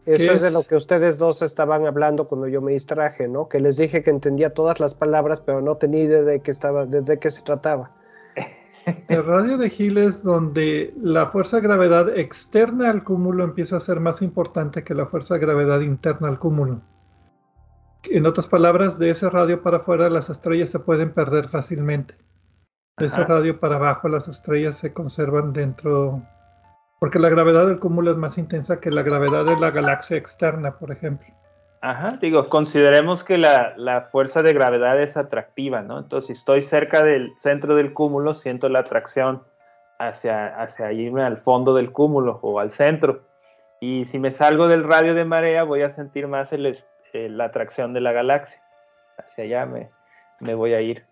Eso es, de lo que ustedes dos estaban hablando cuando yo me distraje, ¿no? Que les dije que entendía todas las palabras, pero no tenía idea de qué estaba, de, qué se trataba. [laughs] El radio de Hill es donde la fuerza de gravedad externa al cúmulo empieza a ser más importante que la fuerza de gravedad interna al cúmulo. En otras palabras, de ese radio para afuera las estrellas se pueden perder fácilmente. De ese radio para abajo las estrellas se conservan dentro porque la gravedad del cúmulo es más intensa que la gravedad de la galaxia externa, por ejemplo. Ajá, digo, consideremos que la, fuerza de gravedad es atractiva, ¿no? Entonces, si estoy cerca del centro del cúmulo, siento la atracción hacia, hacia irme al fondo del cúmulo o al centro. Y si me salgo del radio de marea, voy a sentir más el, la atracción de la galaxia. Hacia allá me, me voy a ir.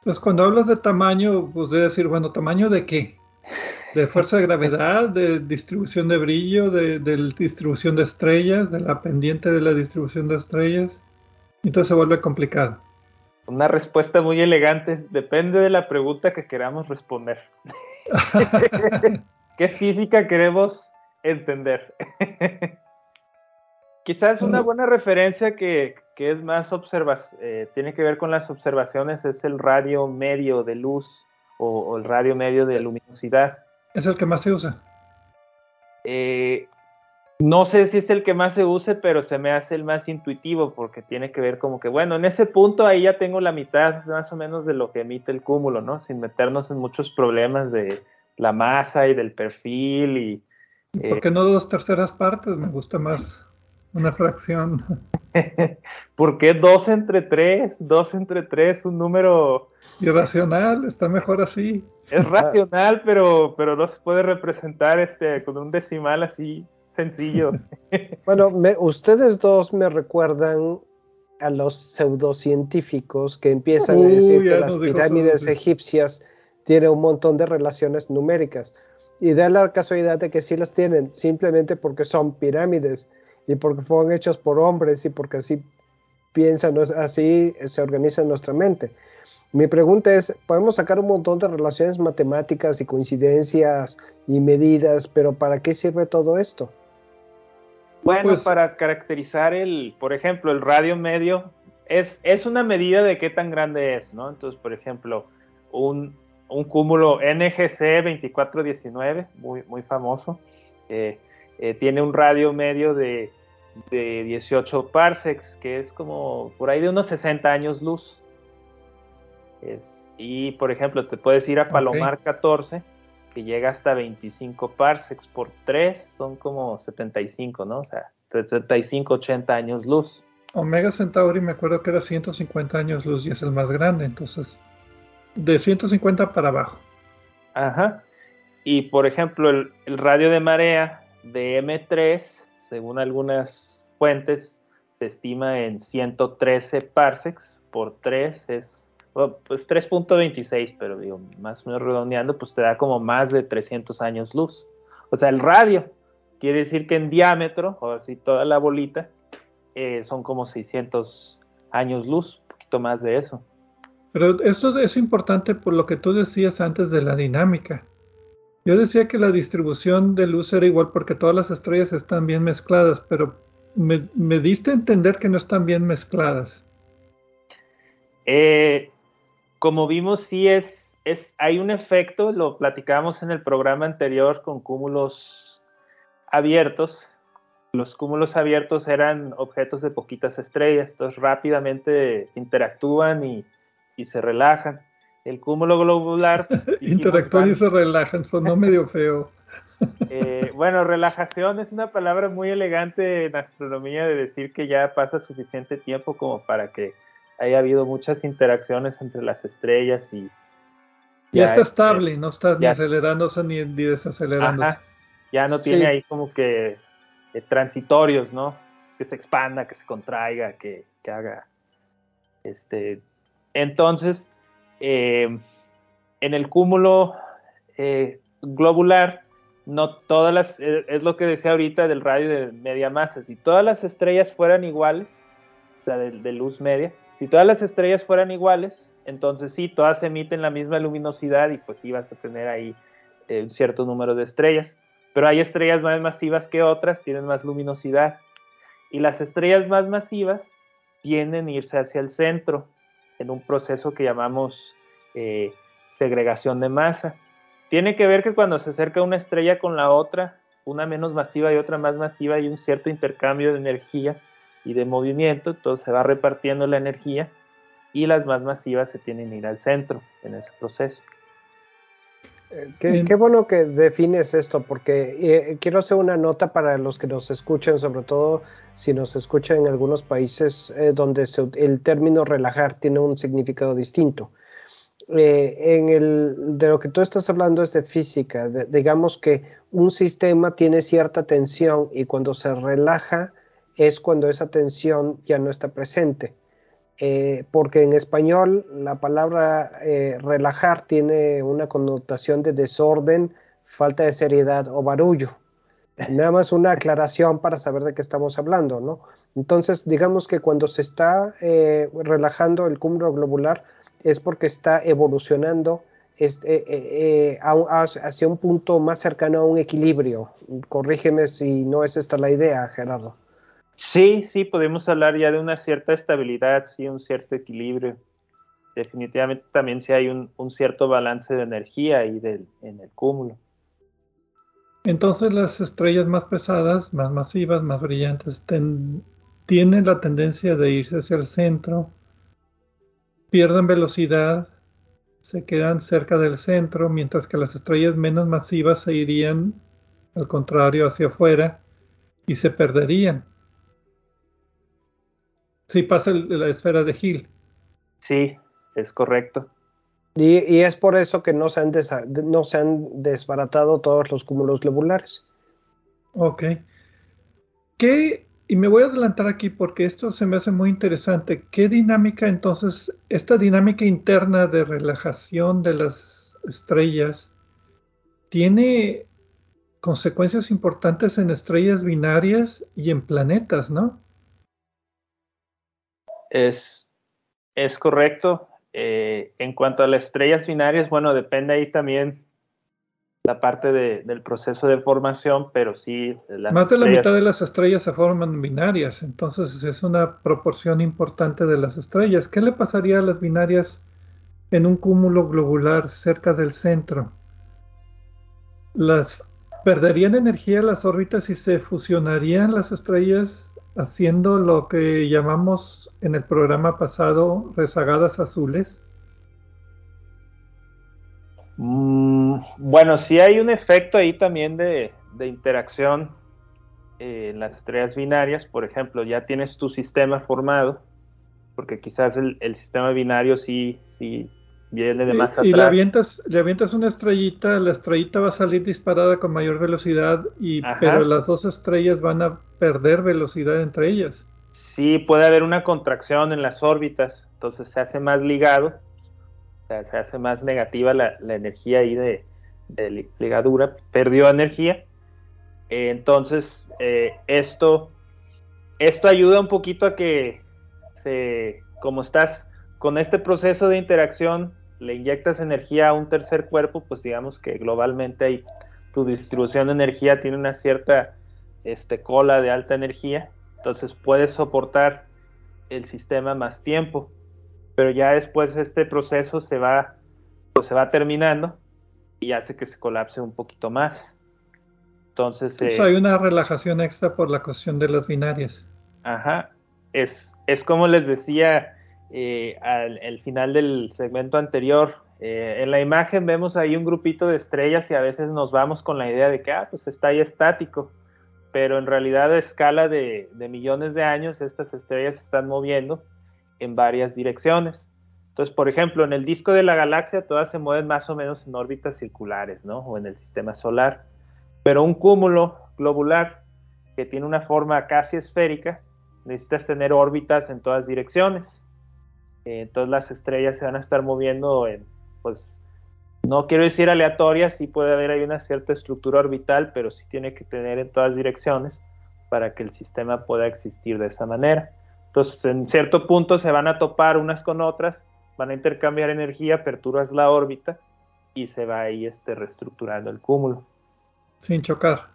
Entonces, cuando hablas de tamaño, pues debe decir, bueno, ¿tamaño de qué? [laughs] de fuerza de gravedad, de distribución de brillo, de, distribución de estrellas, de la pendiente de la distribución de estrellas. Entonces se vuelve complicado. Una respuesta muy elegante. Depende de la pregunta que queramos responder. [laughs] ¿Qué física queremos entender? [laughs] Quizás una buena referencia que, es más observación, eh, tiene que ver con las observaciones, es el radio medio de luz o el radio medio de luminosidad es el que más se usa. Eh, No sé si es el que más se use, pero se me hace el más intuitivo porque tiene que ver como que, bueno, en ese punto ahí ya tengo la mitad más o menos de lo que emite el cúmulo, ¿no? Sin meternos en muchos problemas de la masa y del perfil y... ¿Por qué no dos terceras partes? Me gusta más una fracción. [laughs] ¿Por qué dos entre tres? Dos entre tres, un número... Irracional, está mejor así. Es racional, pero, pero no se puede representar este, con un decimal así sencillo. [laughs] bueno, ustedes dos me recuerdan a los pseudocientíficos que empiezan a decir que las pirámides egipcias tienen un montón de relaciones numéricas. Y da la casualidad de que sí las tienen, simplemente porque son pirámides y porque fueron hechos por hombres y porque así piensan, así se organiza nuestra mente. Mi pregunta es, podemos sacar un montón de relaciones matemáticas y coincidencias y medidas, pero ¿para qué sirve todo esto? Bueno, pues para caracterizar el, por ejemplo, el radio medio, es, es una medida de qué tan grande es, ¿no? Entonces, por ejemplo, un, un cúmulo NGC 2419, muy, muy famoso, eh, eh, tiene un radio medio de, de 18 parsecs, que es como por ahí de unos 60 años luz. Y por ejemplo, te puedes ir a Palomar 14, que llega hasta 25 parsecs por 3, son como 75, ¿no? O sea, 75, 80 años luz. Omega Centauri me acuerdo que era 150 años luz y es el más grande, entonces de 150 para abajo. Ajá. Y por ejemplo, el, el radio de marea de M3, según algunas fuentes, se estima en 113 parsecs por 3 es pues 3.26, pero digo, más o menos redondeando, pues te da como más de 300 años luz. O sea, el radio quiere decir que en diámetro, o así toda la bolita, eh, son como 600 años luz, un poquito más de eso. Pero esto es importante por lo que tú decías antes de la dinámica. Yo decía que la distribución de luz era igual porque todas las estrellas están bien mezcladas, pero me, me diste a entender que no están bien mezcladas. Eh, como vimos, sí es, es, hay un efecto, lo platicamos en el programa anterior con cúmulos abiertos. Los cúmulos abiertos eran objetos de poquitas estrellas, entonces rápidamente interactúan y, y se relajan. El cúmulo globular. [laughs] interactúan y se relajan, sonó medio feo. [laughs] Eh, bueno, relajación es una palabra muy elegante en astronomía de decir que ya pasa suficiente tiempo como para que haya habido muchas interacciones entre las estrellas y... Ya, está estable, no está ni acelerándose ni, desacelerándose. ya no tiene ahí como que eh, transitorios, ¿no? Que se expanda, que se contraiga, que, haga... Este, entonces, eh, en el cúmulo eh, globular, no todas las, es lo que decía ahorita del radio de media masa, si todas las estrellas fueran iguales, o sea, de luz media, si todas las estrellas fueran iguales, entonces sí, todas emiten la misma luminosidad y pues sí vas a tener ahí eh, un cierto número de estrellas. Pero hay estrellas más masivas que otras, tienen más luminosidad. Y las estrellas más masivas tienden a irse hacia el centro en un proceso que llamamos eh, segregación de masa. Tiene que ver que cuando se acerca una estrella con la otra, una menos masiva y otra más masiva, hay un cierto intercambio de energía y de movimiento, entonces se va repartiendo la energía y las más masivas se tienen que ir al centro en ese proceso. Eh, qué, bueno que defines esto, porque eh, quiero hacer una nota para los que nos escuchan, sobre todo si nos escuchan en algunos países eh, donde el término relajar tiene un significado distinto. en el, de lo que tú estás hablando es de física, digamos que un sistema tiene cierta tensión y cuando se relaja, es cuando esa tensión ya no está presente. Eh, porque en español la palabra eh, relajar tiene una connotación de desorden, falta de seriedad o barullo. Nada más una aclaración para saber de qué estamos hablando, ¿no? Entonces, digamos que cuando se está eh, relajando el cúmulo globular es porque está evolucionando este, hacia un punto más cercano a un equilibrio. Corrígeme si no es esta la idea, Gerardo. Sí, sí, podemos hablar ya de una cierta estabilidad, sí, un cierto equilibrio. Definitivamente también sí hay un, cierto balance de energía ahí del, en el cúmulo. Entonces las estrellas más pesadas, más masivas, más brillantes, tienen la tendencia de irse hacia el centro, pierden velocidad, se quedan cerca del centro, mientras que las estrellas menos masivas se irían al contrario hacia afuera y se perderían. Si pasa la esfera de Hill. Sí, es correcto. Y, es por eso que no se, han no se han desbaratado todos los cúmulos globulares. Ok. ¿Qué, y me voy a adelantar aquí porque esto se me hace muy interesante. ¿Qué dinámica entonces, esta dinámica interna de relajación de las estrellas, tiene consecuencias importantes en estrellas binarias y en planetas, ¿no? Es, es correcto. Eh, en cuanto a las estrellas binarias, bueno, depende ahí también la parte del proceso de formación, pero sí. Más de la mitad de las estrellas se forman binarias, entonces es una proporción importante de las estrellas. ¿Qué le pasaría a las binarias en un cúmulo globular cerca del centro? Las perderían energía las órbitas y se fusionarían las estrellas haciendo lo que llamamos en el programa pasado rezagadas azules? Mm, bueno, sí hay un efecto ahí también de, interacción eh, en las estrellas binarias. Por ejemplo, ya tienes tu sistema formado, porque quizás el, el sistema binario sí, sí viene de más atrás. Y le avientas, le avientas una estrellita, la estrellita va a salir disparada con mayor velocidad, y, pero las dos estrellas van a perder velocidad entre ellas. Sí, puede haber una contracción en las órbitas, entonces se hace más ligado, o sea, se hace más negativa la, energía ahí de, ligadura, perdió energía. Eh, entonces, eh, esto, esto ayuda un poquito a que se, como estás con este proceso de interacción, le inyectas energía a un tercer cuerpo, pues digamos que globalmente hay, tu distribución de energía tiene una cierta este, cola de alta energía, entonces puedes soportar el sistema más tiempo, pero ya después este proceso se va, pues se va terminando y hace que se colapse un poquito más. Entonces, eh, hay una relajación extra por la cuestión de las binarias. Ajá, es, es como les decía, eh, al final del segmento anterior. Eh, en la imagen vemos ahí un grupito de estrellas y a veces nos vamos con la idea de que ah, pues está ahí estático, pero en realidad a escala de, millones de años estas estrellas se están moviendo en varias direcciones. Entonces, por ejemplo, en el disco de la galaxia todas se mueven más o menos en órbitas circulares, ¿no? O en el sistema solar. Pero un cúmulo globular que tiene una forma casi esférica, necesitas tener órbitas en todas direcciones. Eh, entonces las estrellas se van a estar moviendo en, pues, no quiero decir aleatorias, sí puede haber ahí una cierta estructura orbital, pero sí tiene que tener en todas direcciones para que el sistema pueda existir de esa manera. Entonces, en cierto punto se van a topar unas con otras, van a intercambiar energía, perturbas la órbita y se va ahí este, reestructurando el cúmulo. Sin chocar.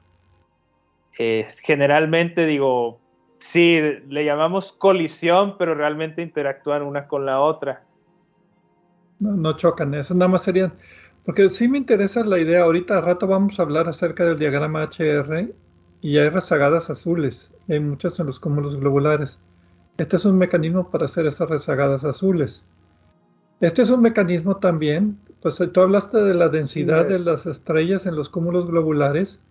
Eh, generalmente, digo, Sí, le llamamos colisión, pero realmente interactúan una con la otra. No, no chocan, eso nada más serían. Porque sí me interesa la idea. Ahorita a rato vamos a hablar acerca del diagrama HR y hay rezagadas azules. Hay muchas en los cúmulos globulares. Este es un mecanismo para hacer esas rezagadas azules. Este es un mecanismo también, pues tú hablaste de la densidad de las estrellas en los cúmulos globulares.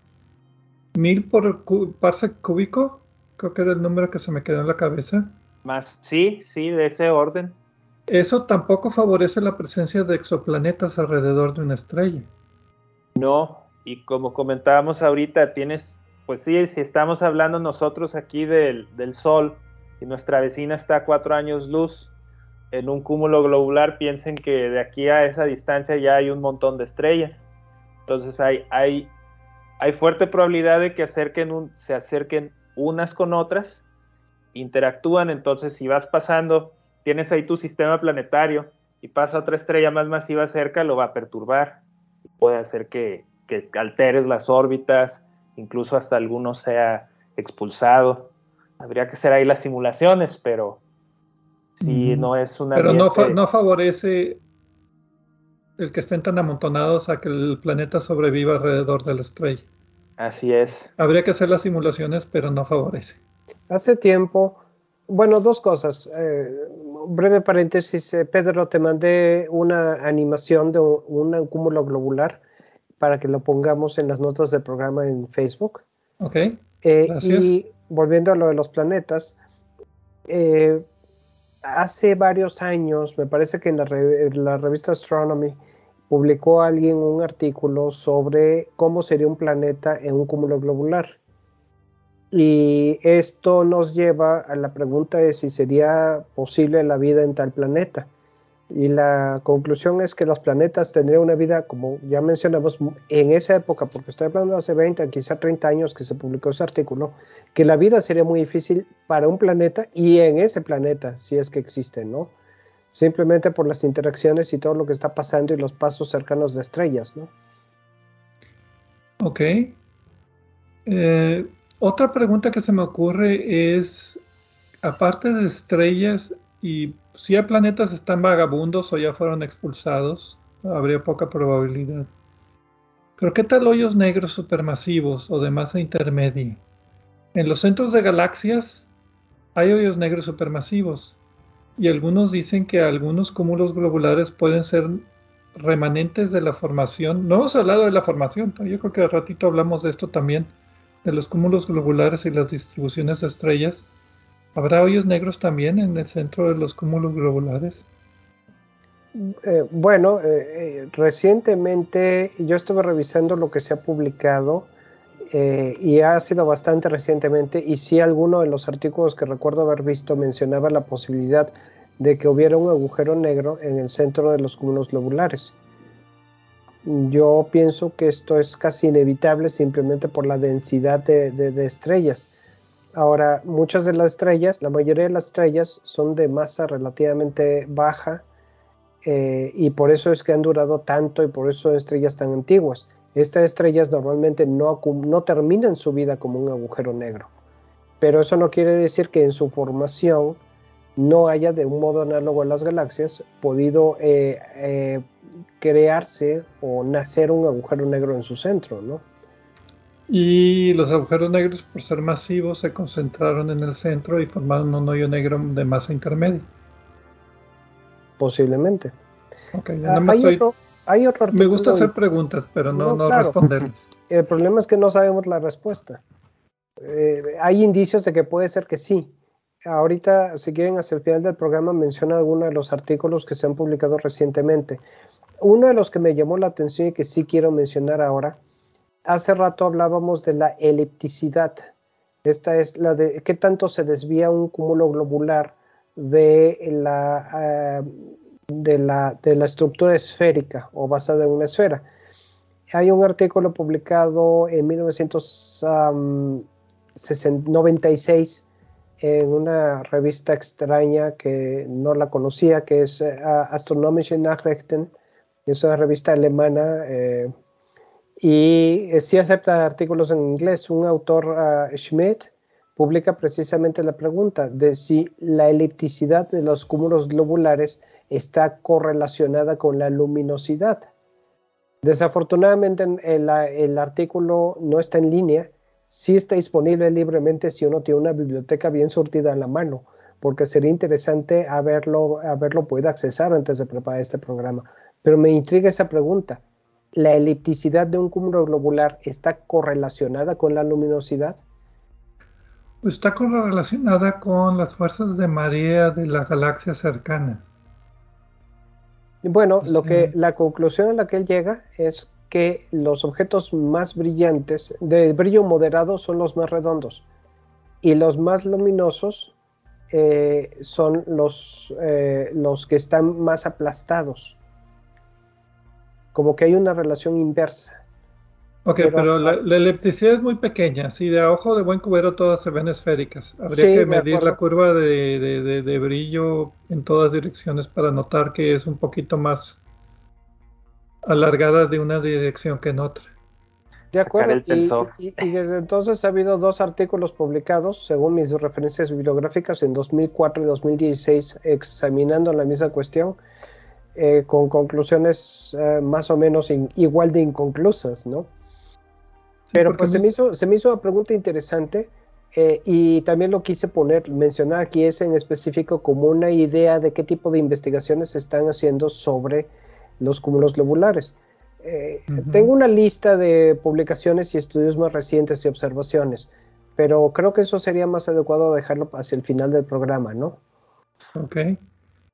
Mil por parsec cúbico creo que era el número que se me quedó en la cabeza. Más, sí, sí, de ese orden. Eso tampoco favorece la presencia de exoplanetas alrededor de una estrella. No, y como comentábamos ahorita, tienes, pues sí, si estamos hablando nosotros aquí del, del Sol y nuestra vecina está a cuatro años luz en un cúmulo globular, piensen que de aquí a esa distancia ya hay un montón de estrellas. Entonces hay, hay, hay fuerte probabilidad de que acerquen un, se acerquen unas con otras, interactúan, entonces si vas pasando, tienes ahí tu sistema planetario y pasa otra estrella más masiva cerca, lo va a perturbar. Puede hacer que, alteres las órbitas, incluso hasta alguno sea expulsado. Habría que hacer ahí las simulaciones, pero si no es una... Pero no, no favorece el que estén tan amontonados a que el planeta sobreviva alrededor de la estrella. Así es. Habría que hacer las simulaciones, pero no favorece. Hace tiempo, bueno, dos cosas. Eh, breve paréntesis, eh, Pedro, te mandé una animación de un, cúmulo globular para que lo pongamos en las notas del programa en Facebook. Ok. Eh, y volviendo a lo de los planetas, hace varios años, me parece que en la, revista Astronomy, publicó alguien un artículo sobre cómo sería un planeta en un cúmulo globular. Y esto nos lleva a la pregunta de si sería posible la vida en tal planeta. Y la conclusión es que los planetas tendrían una vida, como ya mencionamos, en esa época, porque estoy hablando de hace 20, quizá 30 años que se publicó ese artículo, que la vida sería muy difícil para un planeta y en ese planeta, si es que existe, ¿no? Simplemente por las interacciones y todo lo que está pasando y los pasos cercanos de estrellas, ¿no? Ok. Eh, otra pregunta que se me ocurre es, aparte de estrellas, y si hay planetas están vagabundos o ya fueron expulsados, habría poca probabilidad. Pero ¿qué tal hoyos negros supermasivos o de masa intermedia? En los centros de galaxias hay hoyos negros supermasivos y algunos dicen que algunos cúmulos globulares pueden ser remanentes de la formación. No hemos hablado de la formación, yo creo que al ratito hablamos de esto también, de los cúmulos globulares y las distribuciones de estrellas. ¿Habrá hoyos negros también en el centro de los cúmulos globulares? Eh, bueno, eh, eh, recientemente yo estuve revisando lo que se ha publicado y ha sido bastante recientemente y sí alguno de los artículos que recuerdo haber visto mencionaba la posibilidad de que hubiera un agujero negro en el centro de los cúmulos globulares. Yo pienso que esto es casi inevitable simplemente por la densidad de estrellas. Ahora, muchas de las estrellas, la mayoría de las estrellas son de masa relativamente baja eh, y por eso es que han durado tanto y por eso son estrellas tan antiguas. Estas estrellas normalmente no, no terminan su vida como un agujero negro, pero eso no quiere decir que en su formación no haya de un modo análogo a las galaxias podido eh, eh, crearse o nacer un agujero negro en su centro, ¿no? Y los agujeros negros, por ser masivos, se concentraron en el centro y formaron un hoyo negro de masa intermedia. Posiblemente. Ah, hay, otro, Me gusta hacer preguntas, pero no, no, responderlas. [laughs] El problema es que no sabemos la respuesta. Eh, hay indicios de que puede ser que sí. Ahorita, si quieren, hacia el final del programa menciona algunos de los artículos que se han publicado recientemente. Uno de los que me llamó la atención y que sí quiero mencionar ahora hace rato hablábamos de la elipticidad. Esta es la de qué tanto se desvía un cúmulo globular de la, eh, de la, de la estructura esférica o basada en una esfera. Hay un artículo publicado en 1996 en una revista extraña que no la conocía, que es uh, Astronomische Nachrichten, es una revista alemana eh, y eh, sí acepta artículos en inglés. Un autor, uh, Schmidt, publica precisamente la pregunta de si la elipticidad de los cúmulos globulares está correlacionada con la luminosidad. Desafortunadamente el, artículo no está en línea, sí está disponible libremente si uno tiene una biblioteca bien surtida a la mano, porque sería interesante haberlo, haberlo podido accesar antes de preparar este programa. Pero me intriga esa pregunta la elipticidad de un cúmulo globular está correlacionada con la luminosidad? Está correlacionada con las fuerzas de marea de la galaxia cercana. Bueno, lo que la conclusión a la que él llega es que los objetos más brillantes de brillo moderado son los más redondos. Y los más luminosos eh, son los, eh, los que están más aplastados. Como que hay una relación inversa. Ok, pero, la, elipticidad es muy pequeña. Si de ojo de buen cubero todas se ven esféricas. Habría que medir la curva de, brillo en todas direcciones para notar que es un poquito más alargada de una dirección que en otra. De acuerdo, y, y, desde entonces ha habido dos artículos publicados, según mis referencias bibliográficas, en 2004 y 2016, examinando la misma cuestión eh, con conclusiones eh, más o menos igual de inconclusas, ¿no? Pero pues se me, hizo, se me hizo una pregunta interesante eh, y también lo quise poner, mencionar aquí es en específico como una idea de qué tipo de investigaciones se están haciendo sobre los cúmulos globulares. Eh, tengo una lista de publicaciones y estudios más recientes y observaciones, pero creo que eso sería más adecuado dejarlo hacia el final del programa, ¿no? Ok.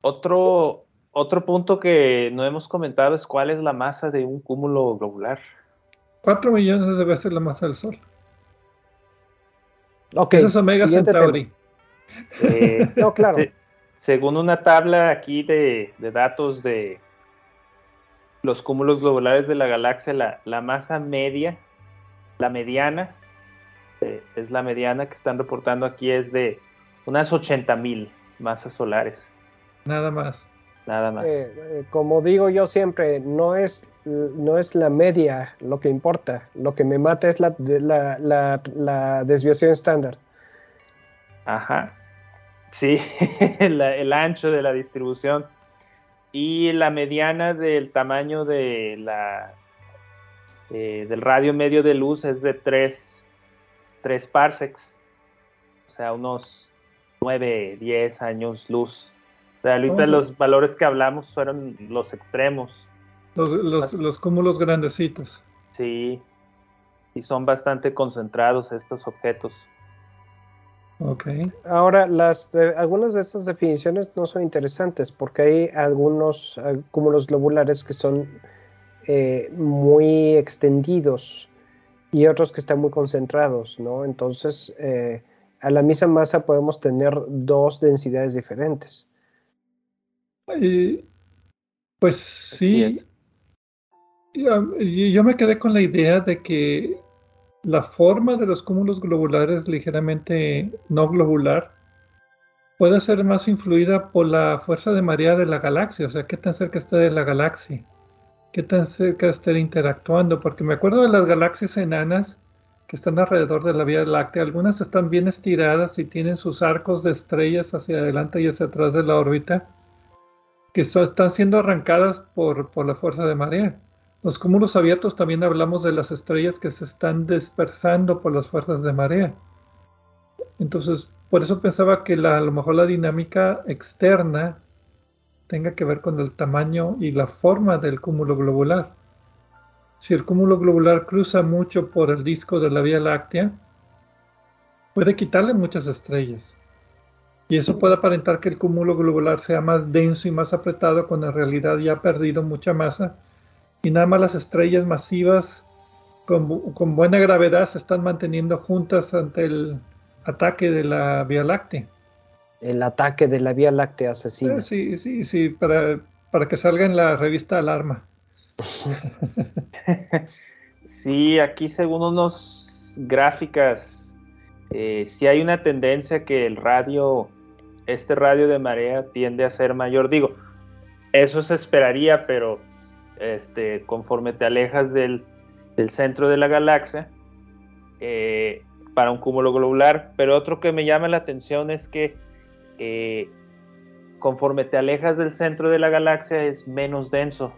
Otro, otro punto que no hemos comentado es cuál es la masa de un cúmulo globular. 4 millones de veces la masa del Sol. Ok. Ese es Omega Centauri. Eh, no, claro. según una tabla aquí de, datos de los cúmulos globulares de la galaxia, la, masa media, la mediana, eh, es la mediana que están reportando aquí, es de unas 80 mil masas solares. Nada más. Nada más. Eh, como digo yo siempre, no es no es la media lo que importa, lo que me mata es la, la, desviación estándar. Ajá, sí, [laughs] el ancho de la distribución y la mediana del tamaño de la eh, del radio medio de luz es de 3, 3 parsecs, o sea, unos 9, 10 años luz. O sea, ahorita los valores que hablamos fueron los extremos los, los, cúmulos grandecitos. Sí, y son bastante concentrados estos objetos. Ok. Ahora, las algunas de estas definiciones no son interesantes porque hay algunos cúmulos globulares que son eh, muy extendidos y otros que están muy concentrados, ¿no? Entonces, eh, a la misma masa podemos tener dos densidades diferentes. pues sí, yo me quedé con la idea de que la forma de los cúmulos globulares ligeramente no globular puede ser más influida por la fuerza de marea de la galaxia, o sea, qué tan cerca está de la galaxia, qué tan cerca está interactuando, porque me acuerdo de las galaxias enanas que están alrededor de la Vía Láctea, algunas están bien estiradas y tienen sus arcos de estrellas hacia adelante y hacia atrás de la órbita, que están siendo arrancadas por, por la fuerza de marea. Los cúmulos abiertos también hablamos de las estrellas que se están dispersando por las fuerzas de marea. Entonces, por eso pensaba que a lo mejor la dinámica externa tenga que ver con el tamaño y la forma del cúmulo globular. Si el cúmulo globular cruza mucho por el disco de la Vía Láctea, puede quitarle muchas estrellas. Y eso puede aparentar que el cúmulo globular sea más denso y más apretado cuando en realidad ya ha perdido mucha masa y nada más las estrellas masivas con, buena gravedad se están manteniendo juntas ante el ataque de la Vía Láctea. El ataque de la Vía Láctea asesina. Sí, sí, sí, para, para que salga en la revista Alarma. [laughs] sí, aquí según unos gráficas, eh, sí hay una tendencia que el radio, este radio de marea tiende a ser mayor. Digo, eso se esperaría, pero este, conforme te alejas del, centro de la galaxia eh, para un cúmulo globular. Pero otro que me llama la atención es que eh, conforme te alejas del centro de la galaxia es menos denso.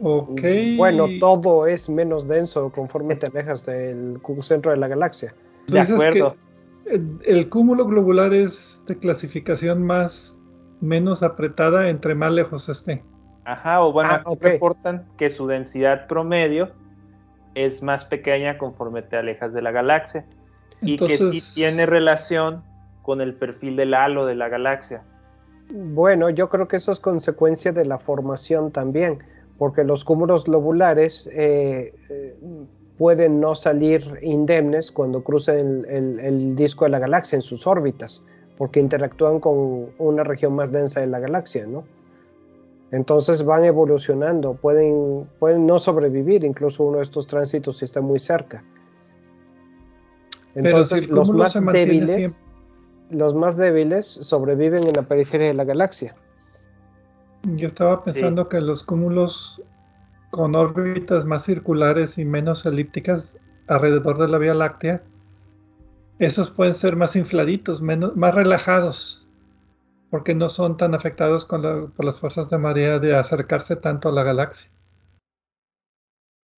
Okay. Bueno, todo es menos denso conforme te alejas del centro de la galaxia. De acuerdo. el, cúmulo globular es de clasificación más menos apretada entre más lejos esté. Ajá, o bueno, ah, reportan que su densidad promedio es más pequeña conforme te alejas de la galaxia. Y que sí tiene relación con el perfil del halo de la galaxia. Bueno, yo creo que eso es consecuencia de la formación también, porque los cúmulos globulares eh, eh, pueden no salir indemnes cuando cruzan el disco de la galaxia en sus órbitas porque interactúan con una región más densa de la galaxia, ¿no? Entonces van evolucionando, pueden, pueden no sobrevivir incluso uno de estos tránsitos si está muy cerca. Entonces los más débiles, los más débiles sobreviven en la periferia de la galaxia. Yo estaba pensando que los cúmulos con órbitas más circulares y menos elípticas alrededor de la Vía Láctea esos pueden ser más infladitos, menos, más relajados, porque no son tan afectados por las fuerzas de marea de acercarse tanto a la galaxia.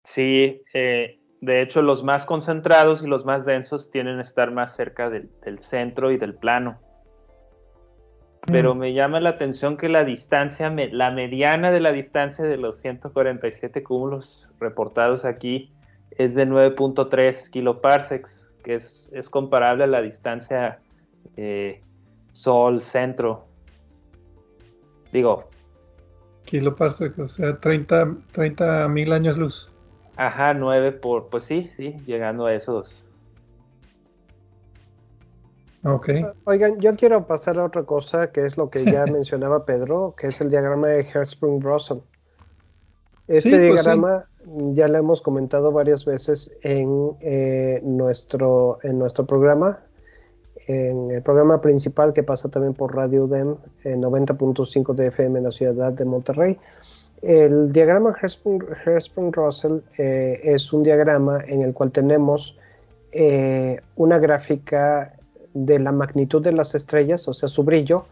Sí, eh, de hecho los más concentrados y los más densos tienen que estar más cerca del, centro y del plano. Pero mm. me llama la atención que la distancia, la mediana de la distancia de los 147 cúmulos reportados aquí es de 9.3 kiloparsecs, que es, es, comparable a la distancia eh, Sol-Centro. Digo. Kiloparsecs, o sea, 30 mil años luz. Ajá, 9 por, pues sí, sí, llegando a esos. Ok. Oigan, yo quiero pasar a otra cosa, que es lo que ya [laughs] mencionaba Pedro, que es el diagrama de Hertzsprung-Russell. Este pues diagrama ya lo hemos comentado varias veces en, eh, nuestro, en nuestro programa, en el programa principal que pasa también por Radio UDEM, en 90.5 de FM en la ciudad de Monterrey. El diagrama Hertzsprung-Russell eh, es un diagrama en el cual tenemos eh, una gráfica de la magnitud de las estrellas, o sea, su brillo,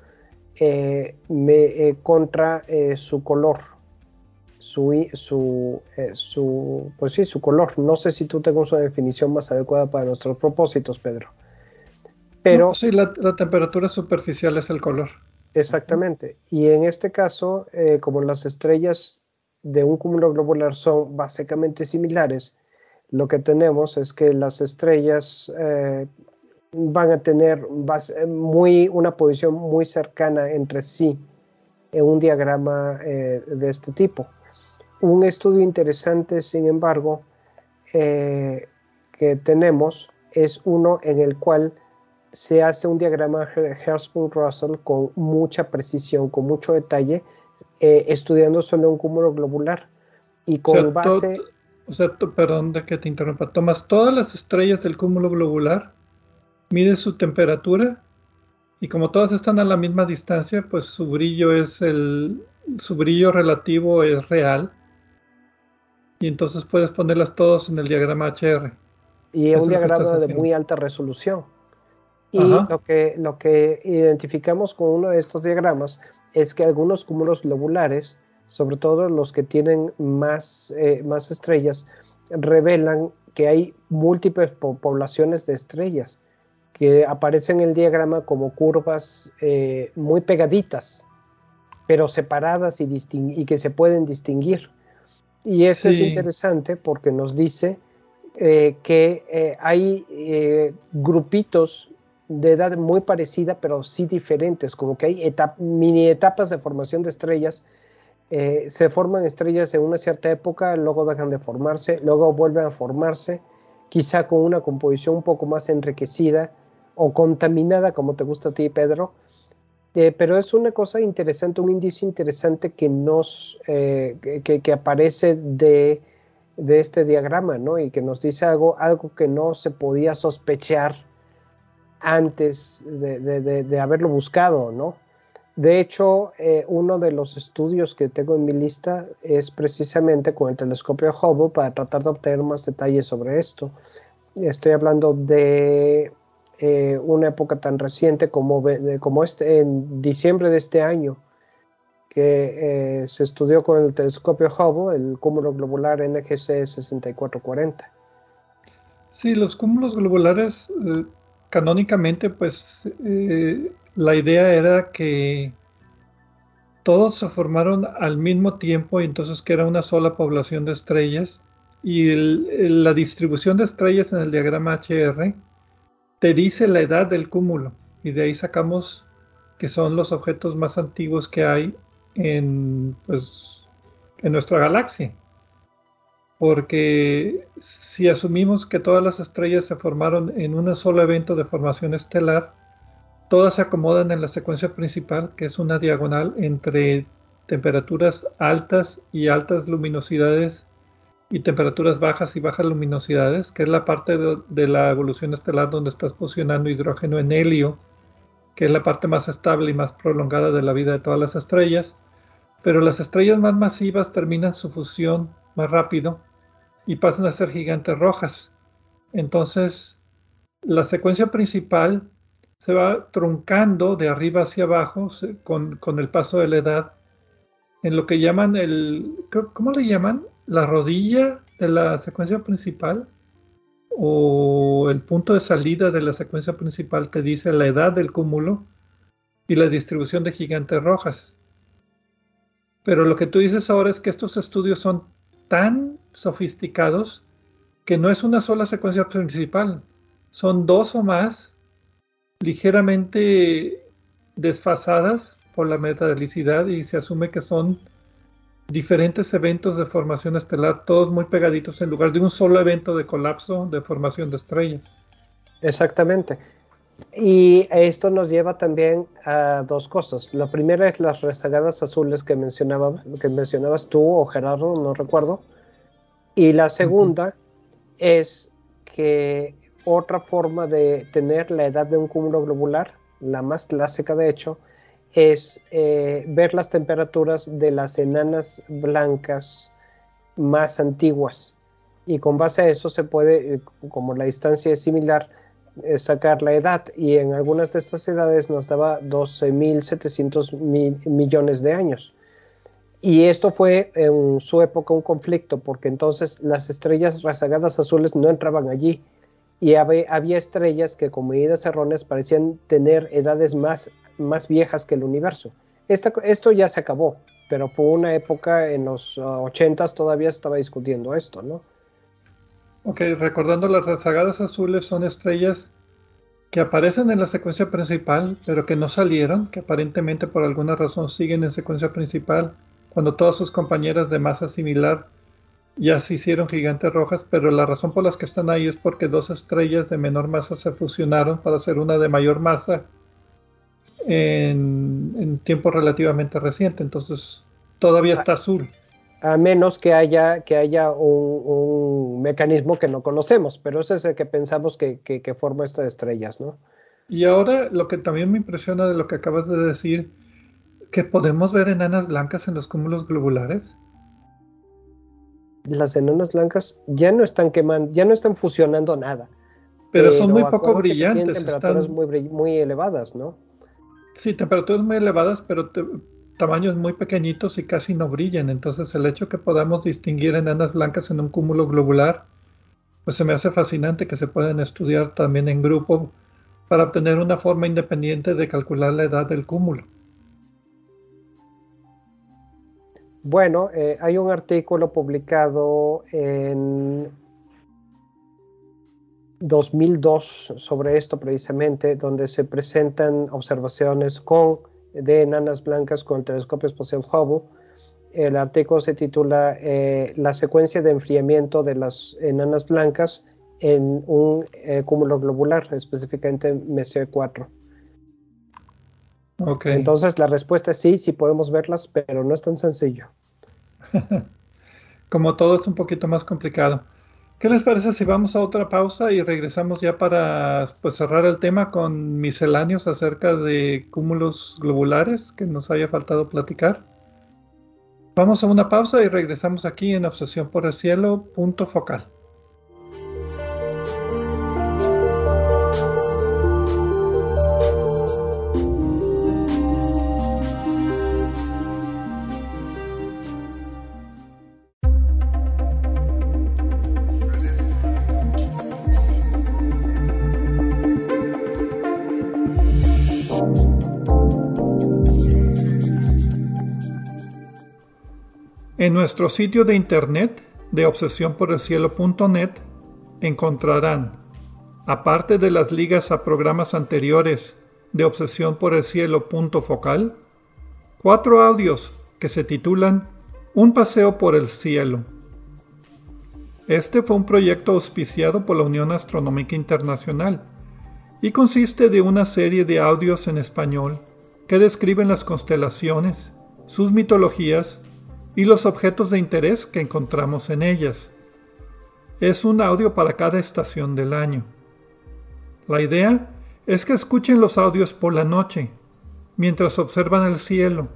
contra su color su, su, eh, su, pues sí, su color. No sé si tú tengas una definición más adecuada para nuestros propósitos, Pedro. Pero, sí, la, temperatura superficial es el color. Exactamente. Y en este caso, eh, como las estrellas de un cúmulo globular son básicamente similares, lo que tenemos es que las estrellas eh, van a tener muy, una posición muy cercana entre sí en un diagrama de este tipo. Un estudio interesante, sin embargo, eh, que tenemos es uno en el cual se hace un diagrama Hertzsprung-Russell con mucha precisión, con mucho detalle, eh, estudiando solo un cúmulo globular y con base... O sea, perdón de que te interrumpa. Tomas todas las estrellas del cúmulo globular, mides su temperatura y como todas están a la misma distancia, pues su brillo es el, su brillo relativo es real y entonces puedes ponerlas todas en el diagrama HR. Y es un diagrama de muy alta resolución. Y lo que, lo que identificamos con uno de estos diagramas es que algunos cúmulos globulares, sobre todo los que tienen más, eh, más estrellas, revelan que hay múltiples poblaciones de estrellas que aparecen en el diagrama como curvas eh, muy pegaditas, pero separadas y, y que se pueden distinguir. Y eso es interesante porque nos dice eh, que eh, hay eh, grupitos de edad muy parecida, pero sí diferentes, como que hay mini etapas de formación de estrellas. se forman estrellas en una cierta época, luego dejan de formarse, luego vuelven a formarse, quizá con una composición un poco más enriquecida o contaminada, como te gusta a ti, Pedro, eh, pero es una cosa interesante, un indicio interesante que nos eh, que, aparece de, este diagrama, ¿no? Y que nos dice algo, algo que no se podía sospechar antes de, haberlo buscado, ¿no? De hecho, eh, uno de los estudios que tengo en mi lista es precisamente con el telescopio Hubble para tratar de obtener más detalles sobre esto. Estoy hablando de eh, una época tan reciente como, este, en diciembre de este año, que eh, se estudió con el telescopio Hubble, el cúmulo globular NGC 6440. Sí, los cúmulos globulares, eh, canónicamente, pues la idea era que todos se formaron al mismo tiempo y entonces que era una sola población de estrellas y la distribución de estrellas en el diagrama HR te dice la edad del cúmulo y de ahí sacamos que son los objetos más antiguos que hay en, pues, en nuestra galaxia. Porque si asumimos que todas las estrellas se formaron en un solo evento de formación estelar, todas se acomodan en la secuencia principal, que es una diagonal entre temperaturas altas y altas luminosidades y temperaturas bajas y bajas luminosidades, que es la parte de, la evolución estelar donde estás fusionando hidrógeno en helio, que es la parte más estable y más prolongada de la vida de todas las estrellas. Pero las estrellas más masivas terminan su fusión más rápido y pasan a ser gigantes rojas. Entonces, la secuencia principal se va truncando de arriba hacia abajo con, con el paso de la edad en lo que llaman el, ¿cómo le llaman? La rodilla de la secuencia principal o el punto de salida de la secuencia principal te dice la edad del cúmulo y la distribución de gigantes rojas. Pero lo que tú dices ahora es que estos estudios son tan sofisticados que no es una sola secuencia principal, son dos o más ligeramente desfasadas por la metalicidad y se asume que son diferentes eventos de formación estelar, todos muy pegaditos en lugar de un solo evento de colapso de formación de estrellas. Exactamente. Y esto nos lleva también a dos cosas. La primera es las rezagadas azules que, mencionaba, que mencionabas tú o Gerardo, no recuerdo. Y la segunda es que otra forma de tener la edad de un cúmulo globular, la más clásica de hecho, es eh, ver las temperaturas de las enanas blancas más antiguas. Y con base a eso se puede, eh, como la distancia es similar, eh, sacar la edad. Y en algunas de estas edades nos daba 12.700 millones de años. Y esto fue en su época un conflicto, porque entonces las estrellas rezagadas azules no entraban allí. Y había, había estrellas que con medidas erróneas parecían tener edades más más viejas que el universo. esto ya se acabó, pero fue una época en los 80 todavía se estaba discutiendo esto, ¿no? Ok, recordando las rezagadas azules son estrellas que aparecen en la secuencia principal, pero que no salieron, que aparentemente por alguna razón siguen en secuencia principal, cuando todas sus compañeras de masa similar ya se hicieron gigantes rojas, pero la razón por las que están ahí es porque dos estrellas de menor masa se fusionaron para hacer una de mayor masa en, tiempo relativamente reciente, entonces todavía está azul. A menos que haya, que haya un, mecanismo que no conocemos, pero ese es el que pensamos que, forma estas estrellas, ¿no? Y ahora lo que también me impresiona de lo que acabas de decir, que podemos ver enanas blancas en los cúmulos globulares. Las enanas blancas ya no están quemando, ya no están fusionando nada. Pero, son muy poco brillantes. Tienen temperaturas muy, muy elevadas, ¿no? Sí, temperaturas muy elevadas, pero tamaños muy pequeñitos y casi no brillan. Entonces el hecho que podamos distinguir enanas blancas en un cúmulo globular, pues se me hace fascinante que se puedan estudiar también en grupo para obtener una forma independiente de calcular la edad del cúmulo. Bueno, eh, hay un artículo publicado en 2002 sobre esto precisamente, donde se presentan observaciones con, de enanas blancas con el telescopio espacial Hubble. El artículo se titula eh, La secuencia de enfriamiento de las enanas blancas en un eh, cúmulo globular, específicamente MC4. Okay. Entonces la respuesta es sí, sí podemos verlas, pero no es tan sencillo. [laughs] Como todo es un poquito más complicado. ¿Qué les parece si vamos a otra pausa y regresamos ya para pues, cerrar el tema con misceláneos acerca de cúmulos globulares que nos haya faltado platicar? Vamos a una pausa y regresamos aquí en Obsesión por el Cielo, punto focal. En nuestro sitio de internet de obsesiónporelcielo.net encontrarán, aparte de las ligas a programas anteriores de Obsesión por el Cielo focal, cuatro audios que se titulan Un paseo por el cielo. Este fue un proyecto auspiciado por la Unión Astronómica Internacional y consiste de una serie de audios en español que describen las constelaciones, sus mitologías y los objetos de interés que encontramos en ellas. Es un audio para cada estación del año. La idea es que escuchen los audios por la noche, mientras observan el cielo,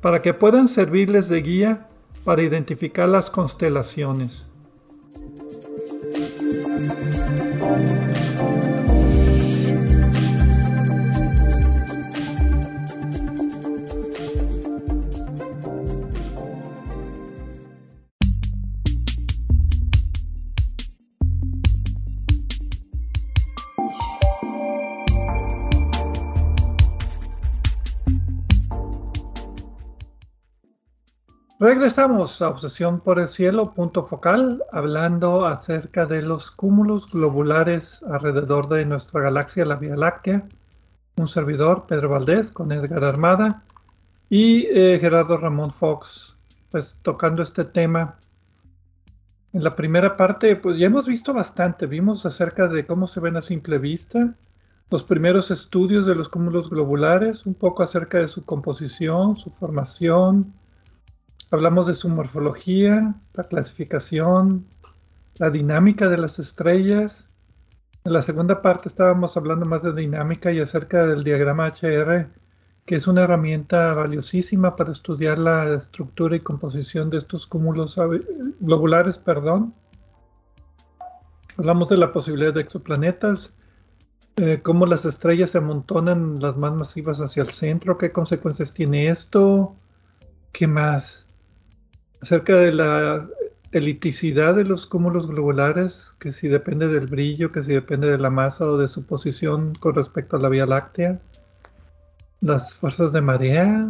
para que puedan servirles de guía para identificar las constelaciones. Regresamos a Obsesión por el Cielo, punto focal, hablando acerca de los cúmulos globulares alrededor de nuestra galaxia, la Vía Láctea. Un servidor, Pedro Valdés, con Edgar Armada y eh, Gerardo Ramón Fox, pues tocando este tema. En la primera parte, pues ya hemos visto bastante, vimos acerca de cómo se ven a simple vista, los primeros estudios de los cúmulos globulares, un poco acerca de su composición, su formación, Hablamos de su morfología, la clasificación, la dinámica de las estrellas. En la segunda parte estábamos hablando más de dinámica y acerca del diagrama HR, que es una herramienta valiosísima para estudiar la estructura y composición de estos cúmulos globulares. Perdón. Hablamos de la posibilidad de exoplanetas, eh, cómo las estrellas se amontonan las más masivas hacia el centro, qué consecuencias tiene esto, qué más acerca de la eliticidad de los cúmulos globulares, que si depende del brillo, que si depende de la masa o de su posición con respecto a la Vía Láctea, las fuerzas de marea.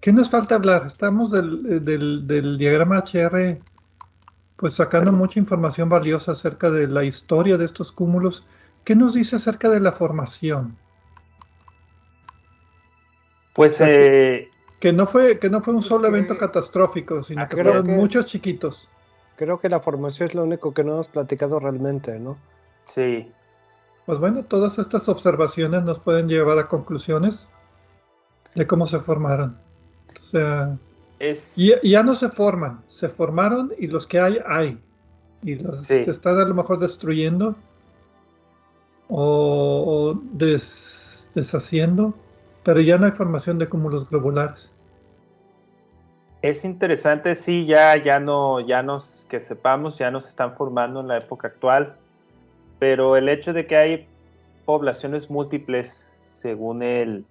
¿Qué nos falta hablar? Estamos del, del diagrama HR pues sacando mucha información valiosa acerca de la historia de estos cúmulos. ¿Qué nos dice acerca de la formación? Pues eh, que no fue, que no fue un solo evento catastrófico, sino que fueron muchos chiquitos. Creo que la formación es lo único que no hemos platicado realmente, ¿no? Sí. Pues bueno, todas estas observaciones nos pueden llevar a conclusiones de cómo se formaron. O sea, y, ya no se forman, se formaron y los que hay, hay. Y los están a lo mejor destruyendo o, deshaciendo, pero ya no hay formación de cúmulos globulares. Es interesante, sí, ya, ya no, ya nos, que sepamos, ya nos están formando en la época actual, pero el hecho de que hay poblaciones múltiples según el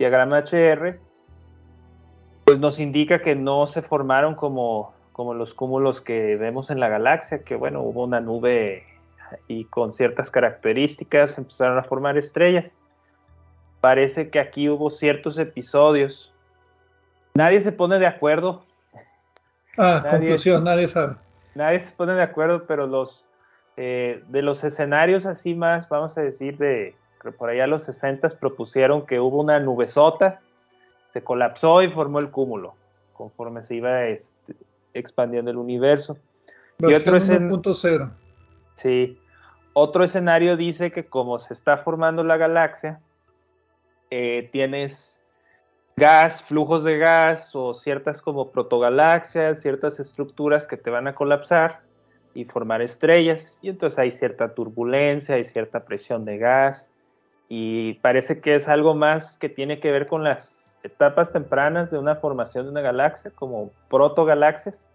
diagrama HR, pues nos indica que no se formaron como, como los cúmulos que vemos en la galaxia, que bueno, hubo una nube y con ciertas características empezaron a formar estrellas. Parece que aquí hubo ciertos episodios Nadie se pone de acuerdo. Ah, conclusión, nadie sabe. Nadie se pone de acuerdo, pero los eh, de los escenarios así más, vamos a decir, de por allá los 60 propusieron que hubo una nubesota, se colapsó y formó el cúmulo, conforme se iba este, expandiendo el universo. y otro escenario. Sí. Otro escenario dice que como se está formando la galaxia, eh, tienes gas, flujos de gas o ciertas como protogalaxias, ciertas estructuras que te van a colapsar y formar estrellas. Y entonces hay cierta turbulencia, hay cierta presión de gas y parece que es algo más que tiene que ver con las etapas tempranas de una formación de una galaxia, como protogalaxias,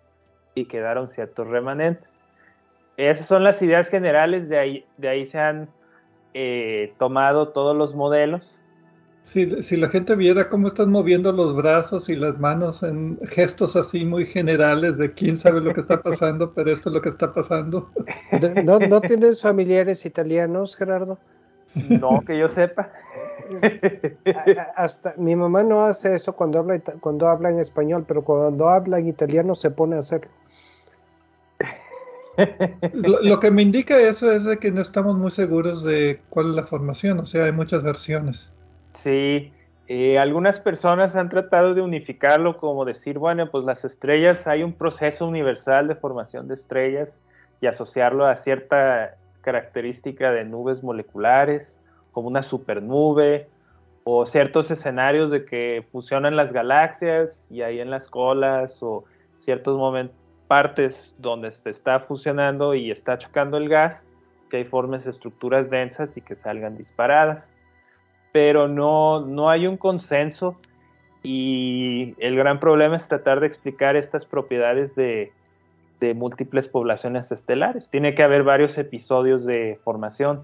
y quedaron ciertos remanentes. Esas son las ideas generales, de ahí, de ahí se han eh, tomado todos los modelos si, la gente viera cómo están moviendo los brazos y las manos en gestos así muy generales de quién sabe lo que está pasando, pero esto es lo que está pasando. ¿No, tienes familiares italianos, Gerardo? No, que yo sepa. Hasta mi mamá no hace eso cuando habla cuando habla en español, pero cuando habla en italiano se pone a hacerlo. Lo, lo, que me indica eso es de que no estamos muy seguros de cuál es la formación, o sea, hay muchas versiones. Sí, eh, algunas personas han tratado de unificarlo como decir, bueno, pues las estrellas, hay un proceso universal de formación de estrellas y asociarlo a cierta característica de nubes moleculares, como una supernube, o ciertos escenarios de que fusionan las galaxias y ahí en las colas, o ciertos momentos, partes donde se está fusionando y está chocando el gas, que hay formes estructuras densas y que salgan disparadas pero no, no hay un consenso y el gran problema es tratar de explicar estas propiedades de, múltiples poblaciones estelares. Tiene que haber varios episodios de formación.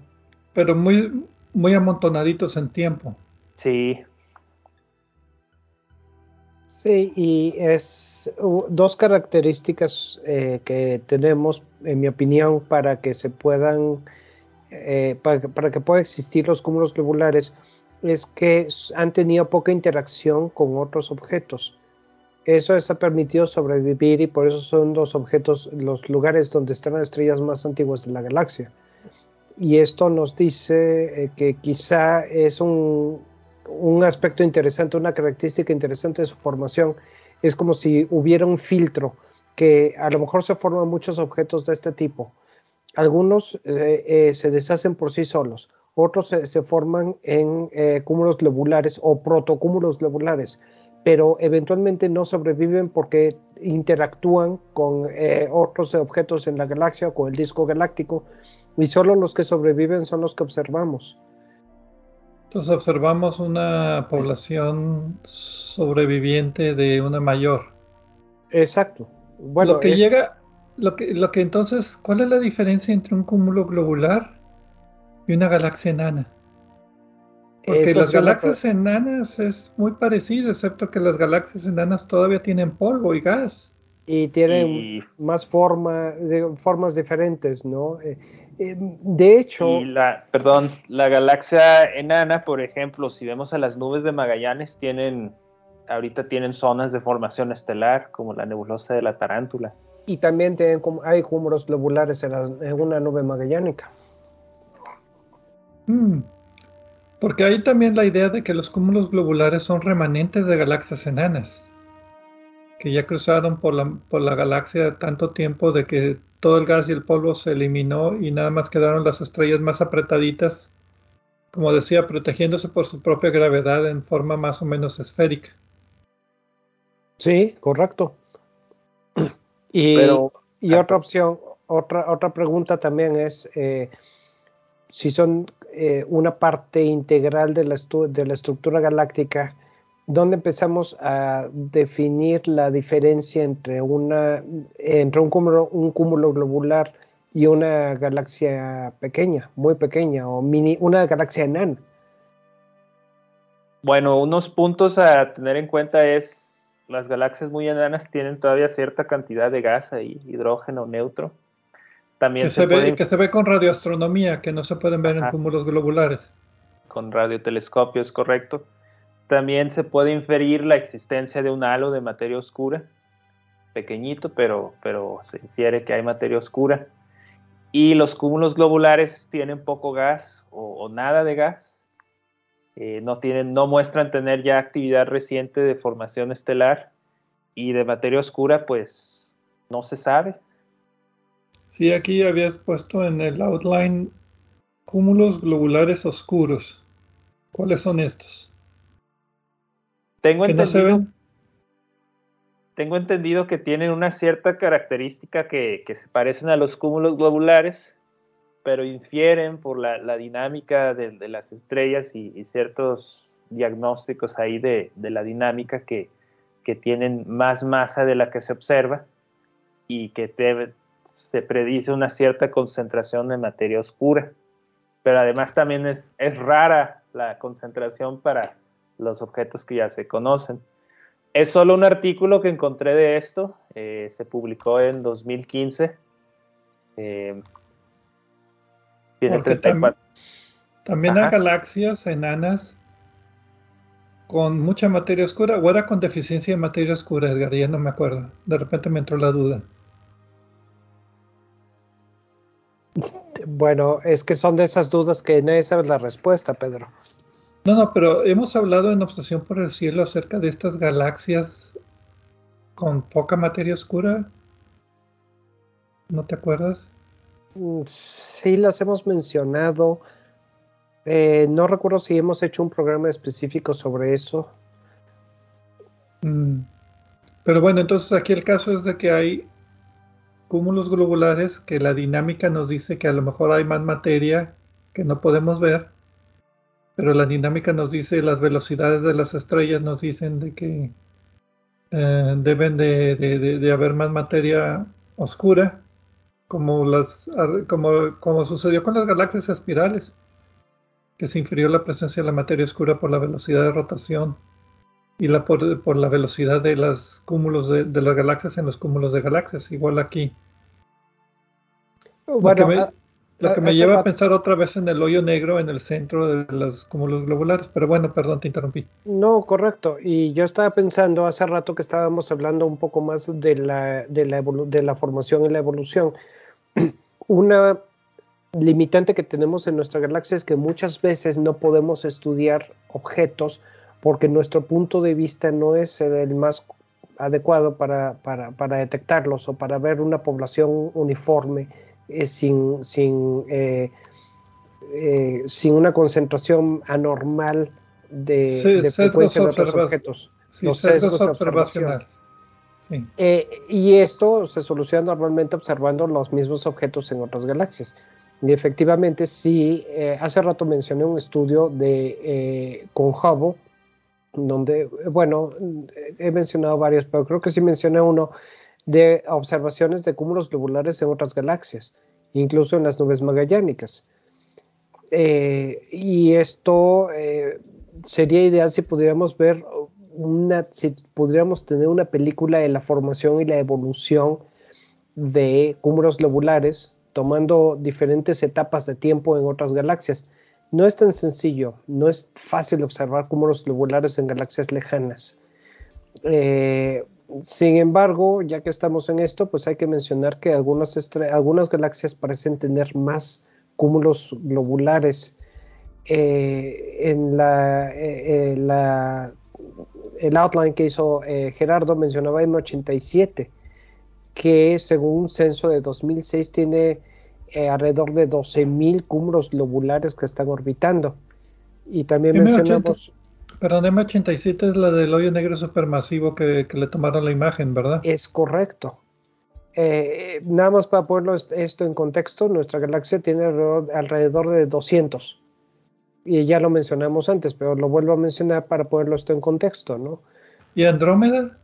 Pero muy, muy amontonaditos en tiempo. Sí. Sí, y es dos características eh, que tenemos, en mi opinión, para que se puedan, eh, para, para, que pueda existir los cúmulos globulares es que han tenido poca interacción con otros objetos. Eso les ha permitido sobrevivir y por eso son los objetos, los lugares donde están las estrellas más antiguas de la galaxia. Y esto nos dice eh, que quizá es un, un aspecto interesante, una característica interesante de su formación. Es como si hubiera un filtro que a lo mejor se forman muchos objetos de este tipo. Algunos eh, eh, se deshacen por sí solos, otros se, forman en eh, cúmulos globulares o protocúmulos globulares, pero eventualmente no sobreviven porque interactúan con otros objetos en la galaxia o con el disco galáctico y solo los que sobreviven son los que observamos. Entonces observamos una población sobreviviente de una mayor. Exacto. Bueno, lo que llega, lo que, lo que entonces, ¿cuál es la diferencia entre un cúmulo globular y una galaxia enana? Porque las galaxias enanas es muy parecido, excepto que las galaxias enanas todavía tienen polvo y gas. Y tienen más forma, de, formas diferentes, ¿no? Eh, eh, de hecho... la, perdón, la galaxia enana, por ejemplo, si vemos a las nubes de Magallanes, tienen ahorita tienen zonas de formación estelar, como la nebulosa de la tarántula. Y también tienen, hay cúmulos globulares en, una nube magallánica. Mm. Porque hay también la idea de que los cúmulos globulares son remanentes de galaxias enanas, que ya cruzaron por la, por la galaxia tanto tiempo de que todo el gas y el polvo se eliminó y nada más quedaron las estrellas más apretaditas, como decía, protegiéndose por su propia gravedad en forma más o menos esférica. Sí, correcto. Y, y otra opción, otra, otra pregunta también es eh, si son eh, una parte integral de la, de la estructura galáctica, ¿dónde empezamos a definir la diferencia entre, una, entre un, cúmulo, un cúmulo globular y una galaxia pequeña, muy pequeña, o mini, una galaxia enana? Bueno, unos puntos a tener en cuenta es las galaxias muy enanas tienen todavía cierta cantidad de gas ahí, hidrógeno neutro. También que se, ve, que se ve con radioastronomía, que no se pueden ver en cúmulos globulares. Con radiotelescopios, correcto. También se puede inferir la existencia de un halo de materia oscura, pequeñito, pero, pero se infiere que hay materia oscura. Y los cúmulos globulares tienen poco gas o nada de gas, eh, no, tienen, no muestran tener ya actividad reciente de formación estelar y de materia oscura, pues no se sabe. Sí, aquí habías puesto en el outline cúmulos globulares oscuros. ¿Cuáles son estos? Tengo entendido, tengo entendido que tienen una cierta característica que, que se parecen a los cúmulos globulares, pero infieren por la, dinámica de, las estrellas y, ciertos diagnósticos ahí de, la dinámica que, tienen más masa de la que se observa y que se predice una cierta concentración de materia oscura. Pero además también es, es rara la concentración para los objetos que ya se conocen. Es solo un artículo que encontré de esto, eh, se publicó en 2015. Eh, también, hay galaxias enanas con mucha materia oscura o era con deficiencia de materia oscura, Edgar, ya no me acuerdo. De repente me entró la duda. Bueno, es que son de esas dudas que nadie sabe la respuesta, Pedro. No, no, pero hemos hablado en Obsesión por el Cielo acerca de estas galaxias con poca materia oscura. ¿No te acuerdas? Mm, sí, las hemos mencionado. Eh, no recuerdo si hemos hecho un programa específico sobre eso. Mm. Pero bueno, entonces aquí el caso es de que hay cúmulos globulares que la dinámica nos dice que a lo mejor hay más materia que no podemos ver, pero la dinámica nos dice, las velocidades de las estrellas nos dicen de que eh, deben de haber más materia oscura como, las, como, como sucedió con las galaxias espirales, que se infirió la presencia de la materia oscura por la velocidad de rotación y la por, por la velocidad de los cúmulos de, las galaxias en los cúmulos de galaxias, igual aquí. Bueno, Lo que me lleva a pensar otra vez en el hoyo negro en el centro de los cúmulos globulares, pero bueno, perdón, te interrumpí. No, correcto. Y yo estaba pensando hace rato que estábamos hablando un poco más de la, de la, de la formación y la evolución. [clears throat] Una limitante que tenemos en nuestra galaxia es que muchas veces no podemos estudiar objetos porque nuestro punto de vista no es el más adecuado para, para, para detectarlos o para ver una población uniforme sin, sin, eh, eh, sin una concentración anormal de, de frecuencia de otros objetos. los sesgos, observacionales. Eh, y esto se soluciona normalmente observando los mismos objetos en otras galaxias. Y efectivamente, sí, hace rato mencioné un estudio de con Hubble, donde, bueno, he mencionado varios, pero creo que sí mencioné uno de observaciones de cúmulos globulares en otras galaxias, incluso en las nubes magallánicas. Eh, y esto eh, sería ideal si pudiéramos ver una, si pudiéramos tener una película de la formación y la evolución de cúmulos globulares, tomando diferentes etapas de tiempo en otras galaxias. No es tan sencillo, no es fácil observar cúmulos globulares en galaxias lejanas. Eh, sin embargo, ya que estamos en esto, pues hay que mencionar que algunas, algunas galaxias parecen tener más cúmulos globulares. Eh, en la, eh, la, el outline que hizo eh, Gerardo mencionaba M87, que según un censo de 2006 tiene alrededor de 12.000 cúmulos globulares que están orbitando. Y también mencionamos... Perdón, M87 es la del hoyo negro supermasivo que, que le tomaron la imagen, ¿verdad? Es correcto. Eh, nada más para ponerlo esto en contexto, nuestra galaxia tiene alrededor, de 200. Y ya lo mencionamos antes, pero lo vuelvo a mencionar para ponerlo esto en contexto, ¿no? ¿Y Andrómeda?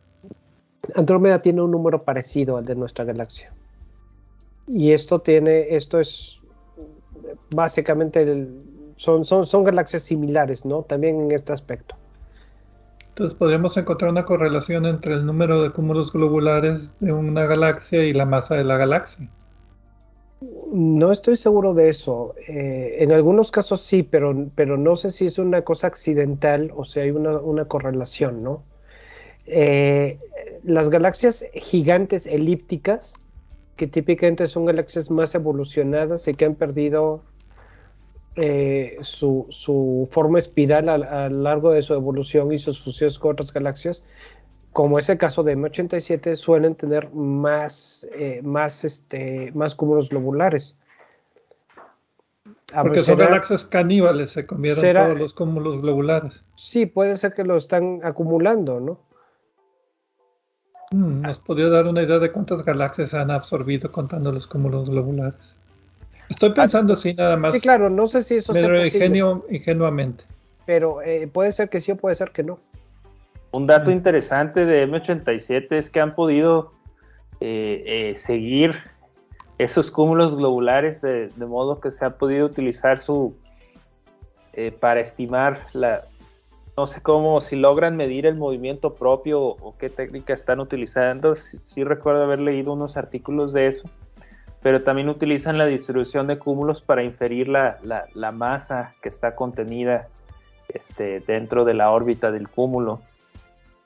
Andrómeda tiene un número parecido al de nuestra galaxia. Y esto tiene, esto es básicamente el, son, son, son galaxias similares, ¿no? También en este aspecto. Entonces podríamos encontrar una correlación entre el número de cúmulos globulares de una galaxia y la masa de la galaxia. No estoy seguro de eso. Eh, en algunos casos sí, pero, pero no sé si es una cosa accidental o si hay una, correlación, ¿no? Eh, las galaxias gigantes elípticas, que típicamente son galaxias más evolucionadas y que han perdido eh, su, forma espiral a, lo largo de su evolución y sus fusiones con otras galaxias, como es el caso de M87, suelen tener más, eh, más, este, más cúmulos globulares. Porque son galaxias caníbales, se comieron todos los cúmulos globulares. Sí, puede ser que lo están acumulando, ¿no? Mm, ¿Nos podría dar una idea de cuántas galaxias han absorbido contando los cúmulos globulares? Estoy pensando así nada más. Sí, claro, no sé si eso Pero ingenio, ingenuamente. Pero eh, puede ser que sí o puede ser que no. Un dato interesante de M87 es que han podido eh, eh, seguir esos cúmulos globulares de, modo que se ha podido utilizar su para estimar la no sé cómo si logran medir el movimiento propio o, qué técnica están utilizando sí recuerdo haber leído unos artículos de eso pero también utilizan la distribución de cúmulos para inferir la, masa que está contenida este, dentro de la órbita del cúmulo.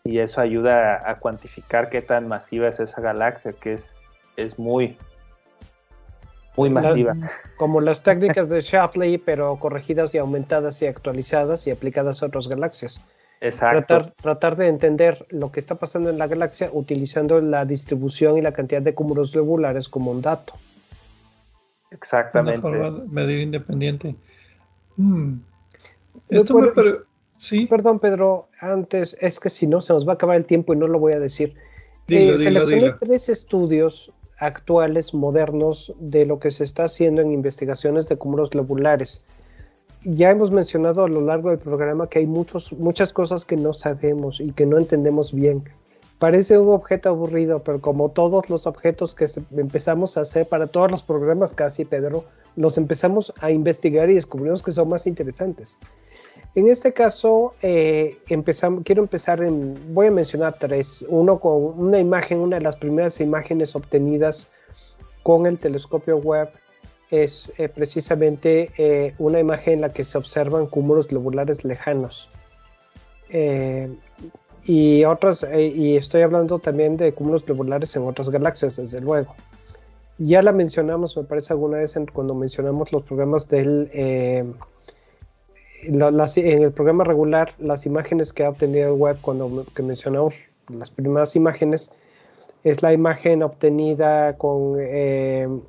Y eso ayuda a, cuantificar qué tan masiva es esa galaxia, que es muy, muy masiva. como las técnicas de Shapley, pero corregidas y aumentadas y actualizadas y aplicadas a otras galaxias. Exacto. Tratar, de entender lo que está pasando en la galaxia utilizando la distribución y la cantidad de cúmulos globulares como un dato. Exactamente. Una forma medir independiente. Mm. Esto me sí. Perdón, Pedro, antes, es que si no, se nos va a acabar el tiempo y no lo voy a decir. Dilo, eh, seleccioné tres estudios actuales, modernos, de lo que se está haciendo en investigaciones de cúmulos globulares. Ya hemos mencionado a lo largo del programa que hay muchos, muchas cosas que no sabemos y que no entendemos bien. Parece un objeto aburrido, pero como todos los objetos que empezamos a hacer para todos los programas casi, Pedro, los empezamos a investigar y descubrimos que son más interesantes. En este caso, eh, quiero empezar en, voy a mencionar tres. Uno con una imagen, una de las primeras imágenes obtenidas con el telescopio web es eh, precisamente eh, una imagen en la que se observan cúmulos globulares lejanos. Y otras, y estoy hablando también de cúmulos globulares en otras galaxias, desde luego. Ya la mencionamos, me parece, alguna vez cuando mencionamos los programas del. en el programa regular, las imágenes que ha obtenido el web, cuando que mencionamos las primeras imágenes, es la imagen obtenida con el,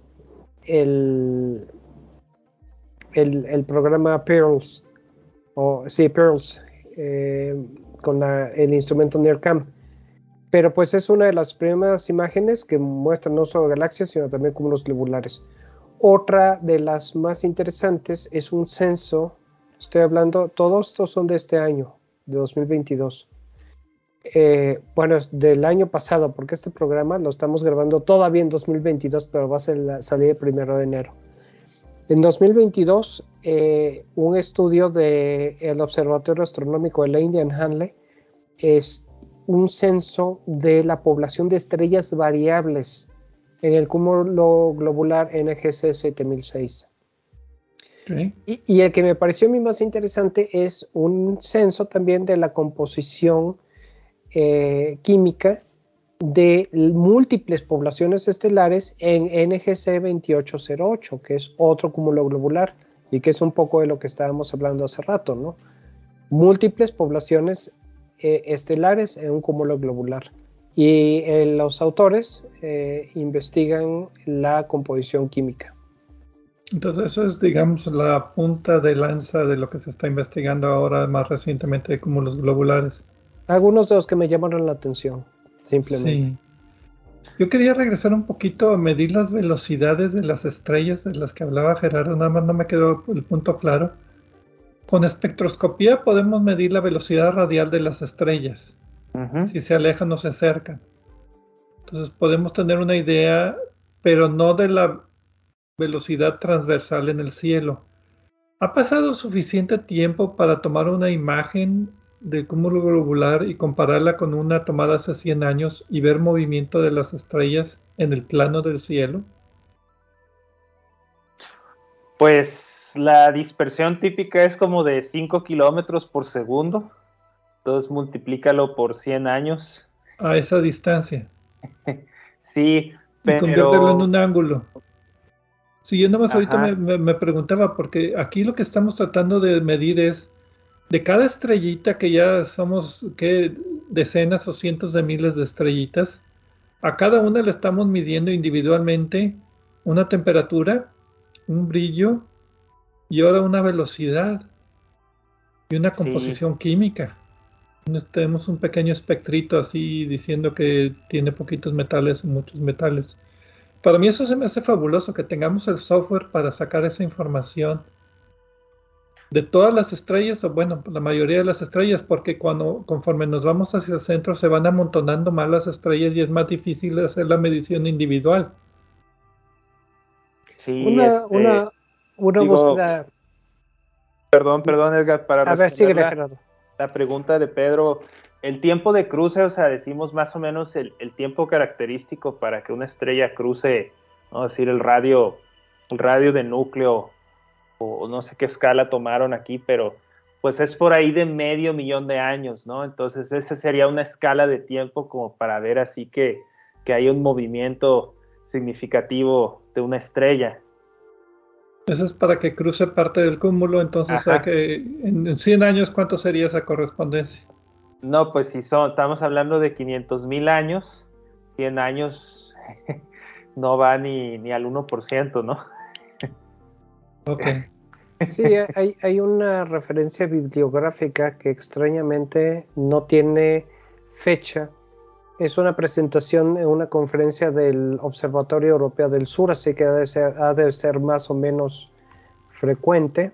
el, programa Pearls, o sí, Pearls, eh, con el instrumento NIRCam. Pero pues es una de las primeras imágenes que muestran no solo galaxias, sino también cúmulos globulares. Otra de las más interesantes es un censo, estoy hablando, todos estos son de este año, de 2022. Eh, bueno, del año pasado, porque este programa lo estamos grabando todavía en 2022, pero va a ser salir el primero de enero. En 2022, eh, un estudio del Observatorio Astronómico de la India en Hanley es un censo de la población de estrellas variables en el cúmulo globular NGC 7006. Y, y, el que me pareció a mí más interesante es un censo también de la composición eh, química de múltiples poblaciones estelares en NGC 2808, que es otro cúmulo globular y que es un poco de lo que estábamos hablando hace rato, ¿no? Múltiples poblaciones eh, estelares en un cúmulo globular. Y eh, los autores investigan la composición química. Entonces eso es, digamos, la punta de lanza de lo que se está investigando ahora más recientemente de cúmulos globulares. Algunos de los que me llamaron la atención, simplemente. Sí. Yo quería regresar un poquito a medir las velocidades de las estrellas de las que hablaba Gerardo, nada más no me quedó el punto claro. Con espectroscopía podemos medir la velocidad radial de las estrellas, si se alejan o se acercan. Entonces podemos tener una idea, pero no de la velocidad transversal en el cielo. ¿Ha pasado suficiente tiempo para tomar una imagen del cúmulo globular y compararla con una tomada hace 100 años y ver movimiento de las estrellas en el plano del cielo? Pues la dispersión típica es como de 5 kilómetros por segundo. Entonces multiplícalo por 100 años. A esa distancia. [laughs] sí, pero... Y conviértelo en un ángulo. Sí, yo nada más ahorita me preguntaba, porque aquí lo que estamos tratando de medir es de cada estrellita que ya somos ¿qué? decenas o cientos de miles de estrellitas, a cada una le estamos midiendo individualmente una temperatura, un brillo y ahora una velocidad y una composición química. Tenemos un pequeño espectrito así diciendo que tiene poquitos metales o muchos metales. Para mí eso se me hace fabuloso que tengamos el software para sacar esa información de todas las estrellas, o bueno, la mayoría de las estrellas, porque cuando conforme nos vamos hacia el centro se van amontonando más las estrellas y es más difícil hacer la medición individual. Sí, una, este, una, Perdón, perdón, Edgar, para A ver, sigue, la, la pregunta de Pedro. El tiempo de cruce, o sea, decimos más o menos el, el tiempo característico para que una estrella cruce, vamos a decir, el radio, el radio de núcleo o no sé qué escala tomaron aquí, pero pues es por ahí de medio millón de años, ¿no? Entonces esa sería una escala de tiempo como para ver así que, que hay un movimiento significativo de una estrella. Eso es para que cruce parte del cúmulo, entonces que, en 100 años, ¿cuánto sería esa correspondencia? No, pues si son, estamos hablando de 500 mil años, 100 años [laughs] no va ni, ni al 1%, ¿no? [laughs] Sí, hay, una referencia bibliográfica que extrañamente no tiene fecha. Es una presentación en una conferencia del Observatorio Europeo del Sur, así que ha de ser, más o menos frecuente.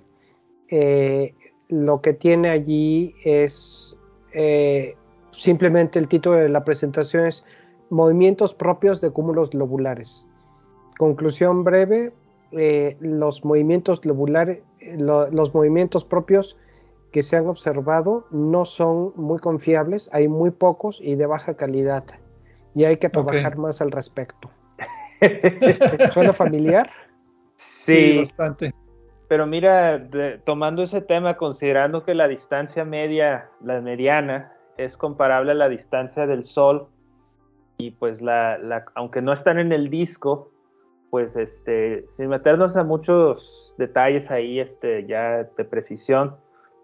Eh, lo que tiene allí es eh, simplemente el título de la presentación es Movimientos propios de cúmulos globulares. Conclusión breve, eh, los movimientos globulares, los movimientos propios que se han observado no son muy confiables, hay muy pocos y de baja calidad. Y hay que trabajar más al respecto. [laughs] ¿Suena familiar? Sí, bastante. Pero mira, tomando ese tema, considerando que la distancia media, la mediana, es comparable a la distancia del Sol, y pues la, la, aunque no están en el disco, pues este, sin meternos a muchos detalles ahí, este, ya de precisión,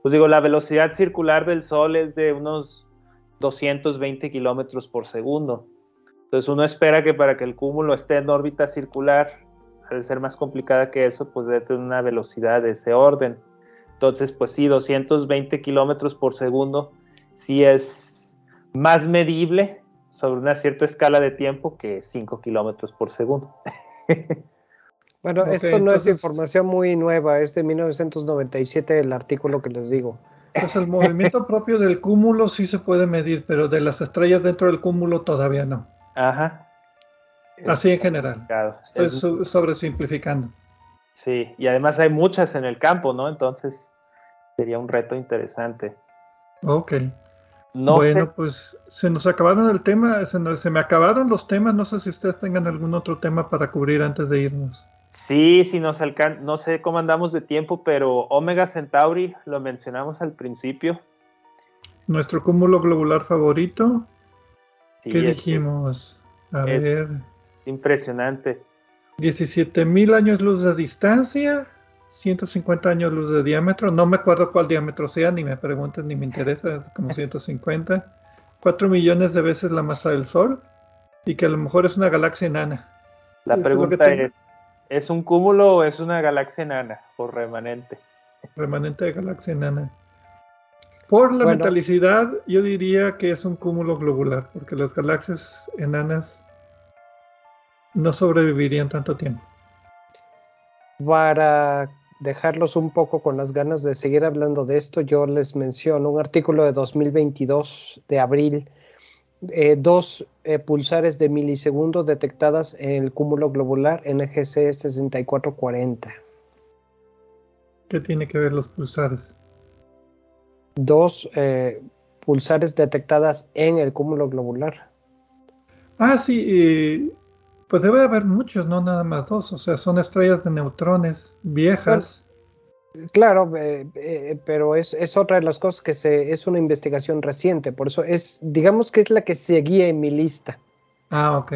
pues digo, la velocidad circular del Sol es de unos 220 kilómetros por segundo. Entonces uno espera que para que el cúmulo esté en órbita circular, al ser más complicada que eso, pues debe tener una velocidad de ese orden. Entonces, pues sí, 220 kilómetros por segundo sí es más medible sobre una cierta escala de tiempo que 5 kilómetros por segundo. [laughs] Bueno, esto no es información muy nueva, es de 1997 el artículo que les digo. Pues el movimiento [laughs] propio del cúmulo sí se puede medir, pero de las estrellas dentro del cúmulo todavía no. Ajá. Así en general. Estoy sobresimplificando. Sí, y además hay muchas en el campo, ¿no? Entonces sería un reto interesante. Ok. bueno, pues se nos acabaron el tema, se, se me acabaron los temas, no sé si ustedes tengan algún otro tema para cubrir antes de irnos. Sí, sí nos alcanza, no sé cómo andamos de tiempo, pero Omega Centauri lo mencionamos al principio. Nuestro cúmulo globular favorito. ¿Qué dijimos? A ver. Impresionante. 17.000 años luz de distancia, 150 años luz de diámetro. No me acuerdo cuál diámetro sea, ni me pregunten, ni me interesa, es como [laughs] 150. 4 millones de veces la masa del Sol y que a lo mejor es una galaxia enana. La pregunta es, ¿Es un cúmulo o es una galaxia enana o remanente? Remanente de galaxia enana. Por la metalicidad, yo diría que es un cúmulo globular, porque las galaxias enanas no sobrevivirían tanto tiempo. Para dejarlos un poco con las ganas de seguir hablando de esto, yo les menciono un artículo de 2022 de abril eh, dos eh, pulsares de milisegundos detectadas en el cúmulo globular NGC 6440. ¿Qué tiene que ver los pulsares? Dos eh, pulsares detectadas en el cúmulo globular. Ah, sí, pues debe haber muchos, no nada más dos, o sea, son estrellas de neutrones viejas. Claro, eh, eh, pero es, es, otra de las cosas que se, es una investigación reciente, por eso es, digamos que es la que seguía en mi lista. Ah, ok.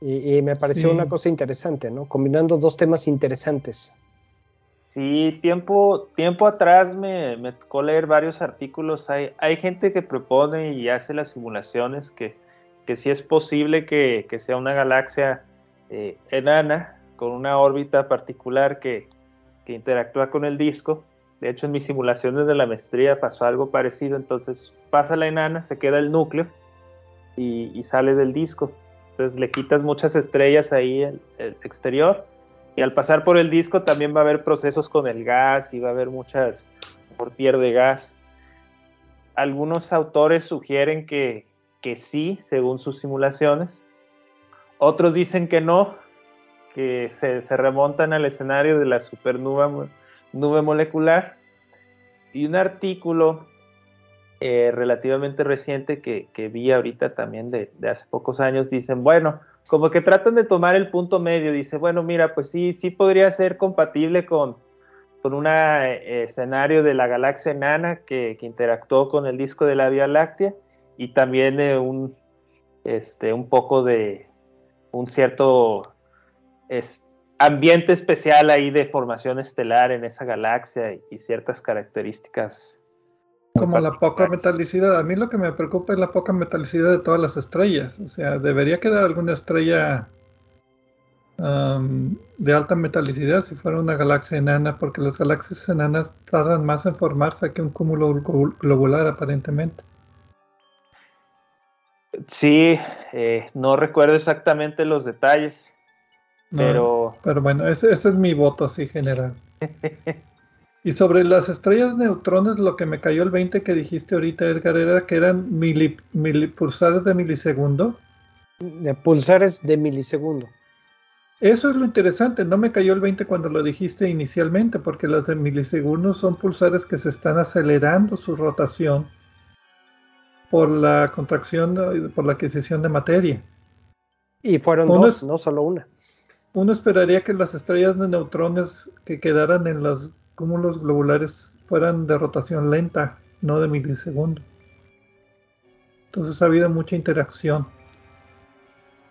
Y, me pareció una cosa interesante, ¿no? Combinando dos temas interesantes. Sí, tiempo, tiempo atrás me, me tocó leer varios artículos. Hay, hay gente que propone y hace las simulaciones que, que sí es posible que, que sea una galaxia eh, enana con una órbita particular que, interactúa con el disco. De hecho, en mis simulaciones de la maestría pasó algo parecido. Entonces pasa la enana, se queda el núcleo y, sale del disco. Entonces le quitas muchas estrellas ahí el, exterior. Y al pasar por el disco también va a haber procesos con el gas y va a haber muchas por pierde gas. Algunos autores sugieren que, que sí, según sus simulaciones. Otros dicen que no, que se, remontan al escenario de la supernube nube molecular. Y un artículo eh, relativamente reciente que, vi ahorita también de, hace pocos años, dicen, bueno, como que tratan de tomar el punto medio, dice, bueno, mira, pues sí, sí podría ser compatible con, con un eh, escenario de la galaxia enana que, interactuó con el disco de la Vía Láctea y también eh, un, este, un poco de un cierto es ambiente especial ahí de formación estelar en esa galaxia y, ciertas características. Como la poca metalicidad. A mí lo que me preocupa es la poca metalicidad de todas las estrellas. O sea, debería quedar alguna estrella de alta metalicidad si fuera una galaxia enana, porque las galaxias enanas tardan más en formarse que un cúmulo globular aparentemente. Sí, eh, no recuerdo exactamente los detalles pero... pero bueno, ese, es mi voto así general. [laughs] y sobre las estrellas neutrones, lo que me cayó el 20 que dijiste ahorita, Edgar, era que eran mili, pulsares de milisegundo. De pulsares de milisegundo. Eso es lo interesante, no me cayó el 20 cuando lo dijiste inicialmente, porque las de milisegundos son pulsares que se están acelerando su rotación por la contracción, por la adquisición de materia. Y fueron dos, no solo una. Uno esperaría que las estrellas de neutrones que quedaran en los cúmulos globulares fueran de rotación lenta, no de milisegundo. Entonces ha habido mucha interacción.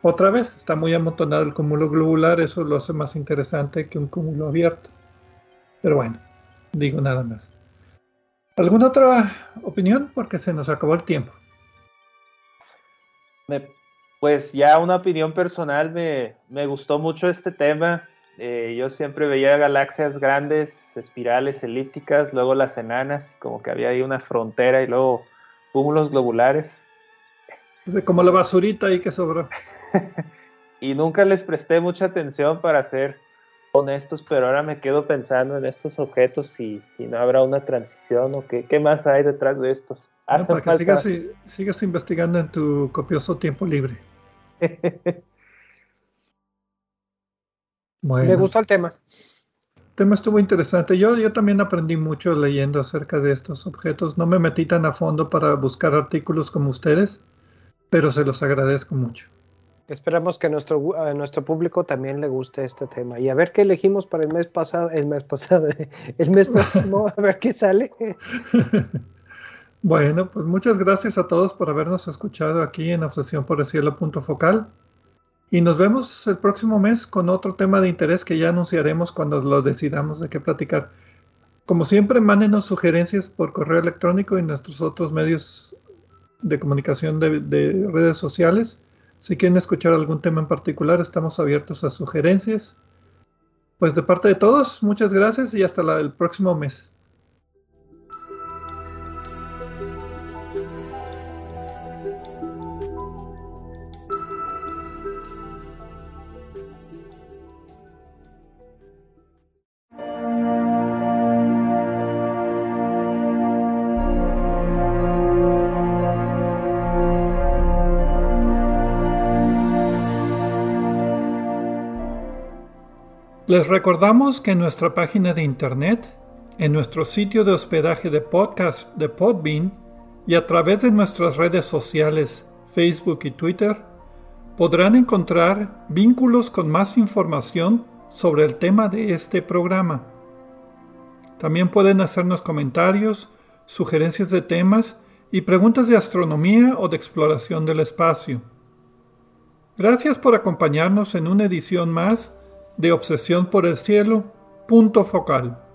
Otra vez, está muy amontonado el cúmulo globular, eso lo hace más interesante que un cúmulo abierto. Pero bueno, digo nada más. ¿Alguna otra opinión? Porque se nos acabó el tiempo. Pues ya una opinión personal, me, gustó mucho este tema. Eh, yo siempre veía galaxias grandes, espirales elípticas, luego las enanas, como que había ahí una frontera y luego cúmulos globulares. Como la basurita ahí que sobró. [laughs] y nunca les presté mucha atención para ser honestos, pero ahora me quedo pensando en estos objetos y si no habrá una transición o qué, qué más hay detrás de estos. para que sigas, investigando en tu copioso tiempo libre. [laughs] Me gustó el tema. El tema estuvo interesante. Yo, yo también aprendí mucho leyendo acerca de estos objetos. No me metí tan a fondo para buscar artículos como ustedes, pero se los agradezco mucho. Esperamos que a nuestro, a nuestro público también le guste este tema. Y a ver qué elegimos para el mes pasado, el mes pasado, [laughs] el mes próximo, a ver qué sale. [laughs] Bueno, pues muchas gracias a todos por habernos escuchado aquí en Obsesión por el Cielo Punto Focal. Y nos vemos el próximo mes con otro tema de interés que ya anunciaremos cuando lo decidamos de qué platicar. Como siempre, mándenos sugerencias por correo electrónico y nuestros otros medios de comunicación de redes sociales. Si quieren escuchar algún tema en particular, estamos abiertos a sugerencias. Pues de parte de todos, muchas gracias y hasta el próximo mes. Les recordamos que en nuestra página de internet, en nuestro sitio de hospedaje de podcast de Podbean y a través de nuestras redes sociales Facebook y Twitter, podrán encontrar vínculos con más información sobre el tema de este programa. También pueden hacernos comentarios, sugerencias de temas y preguntas de astronomía o de exploración del espacio. Gracias por acompañarnos en una edición más de Obsesión por el Cielo, punto focal.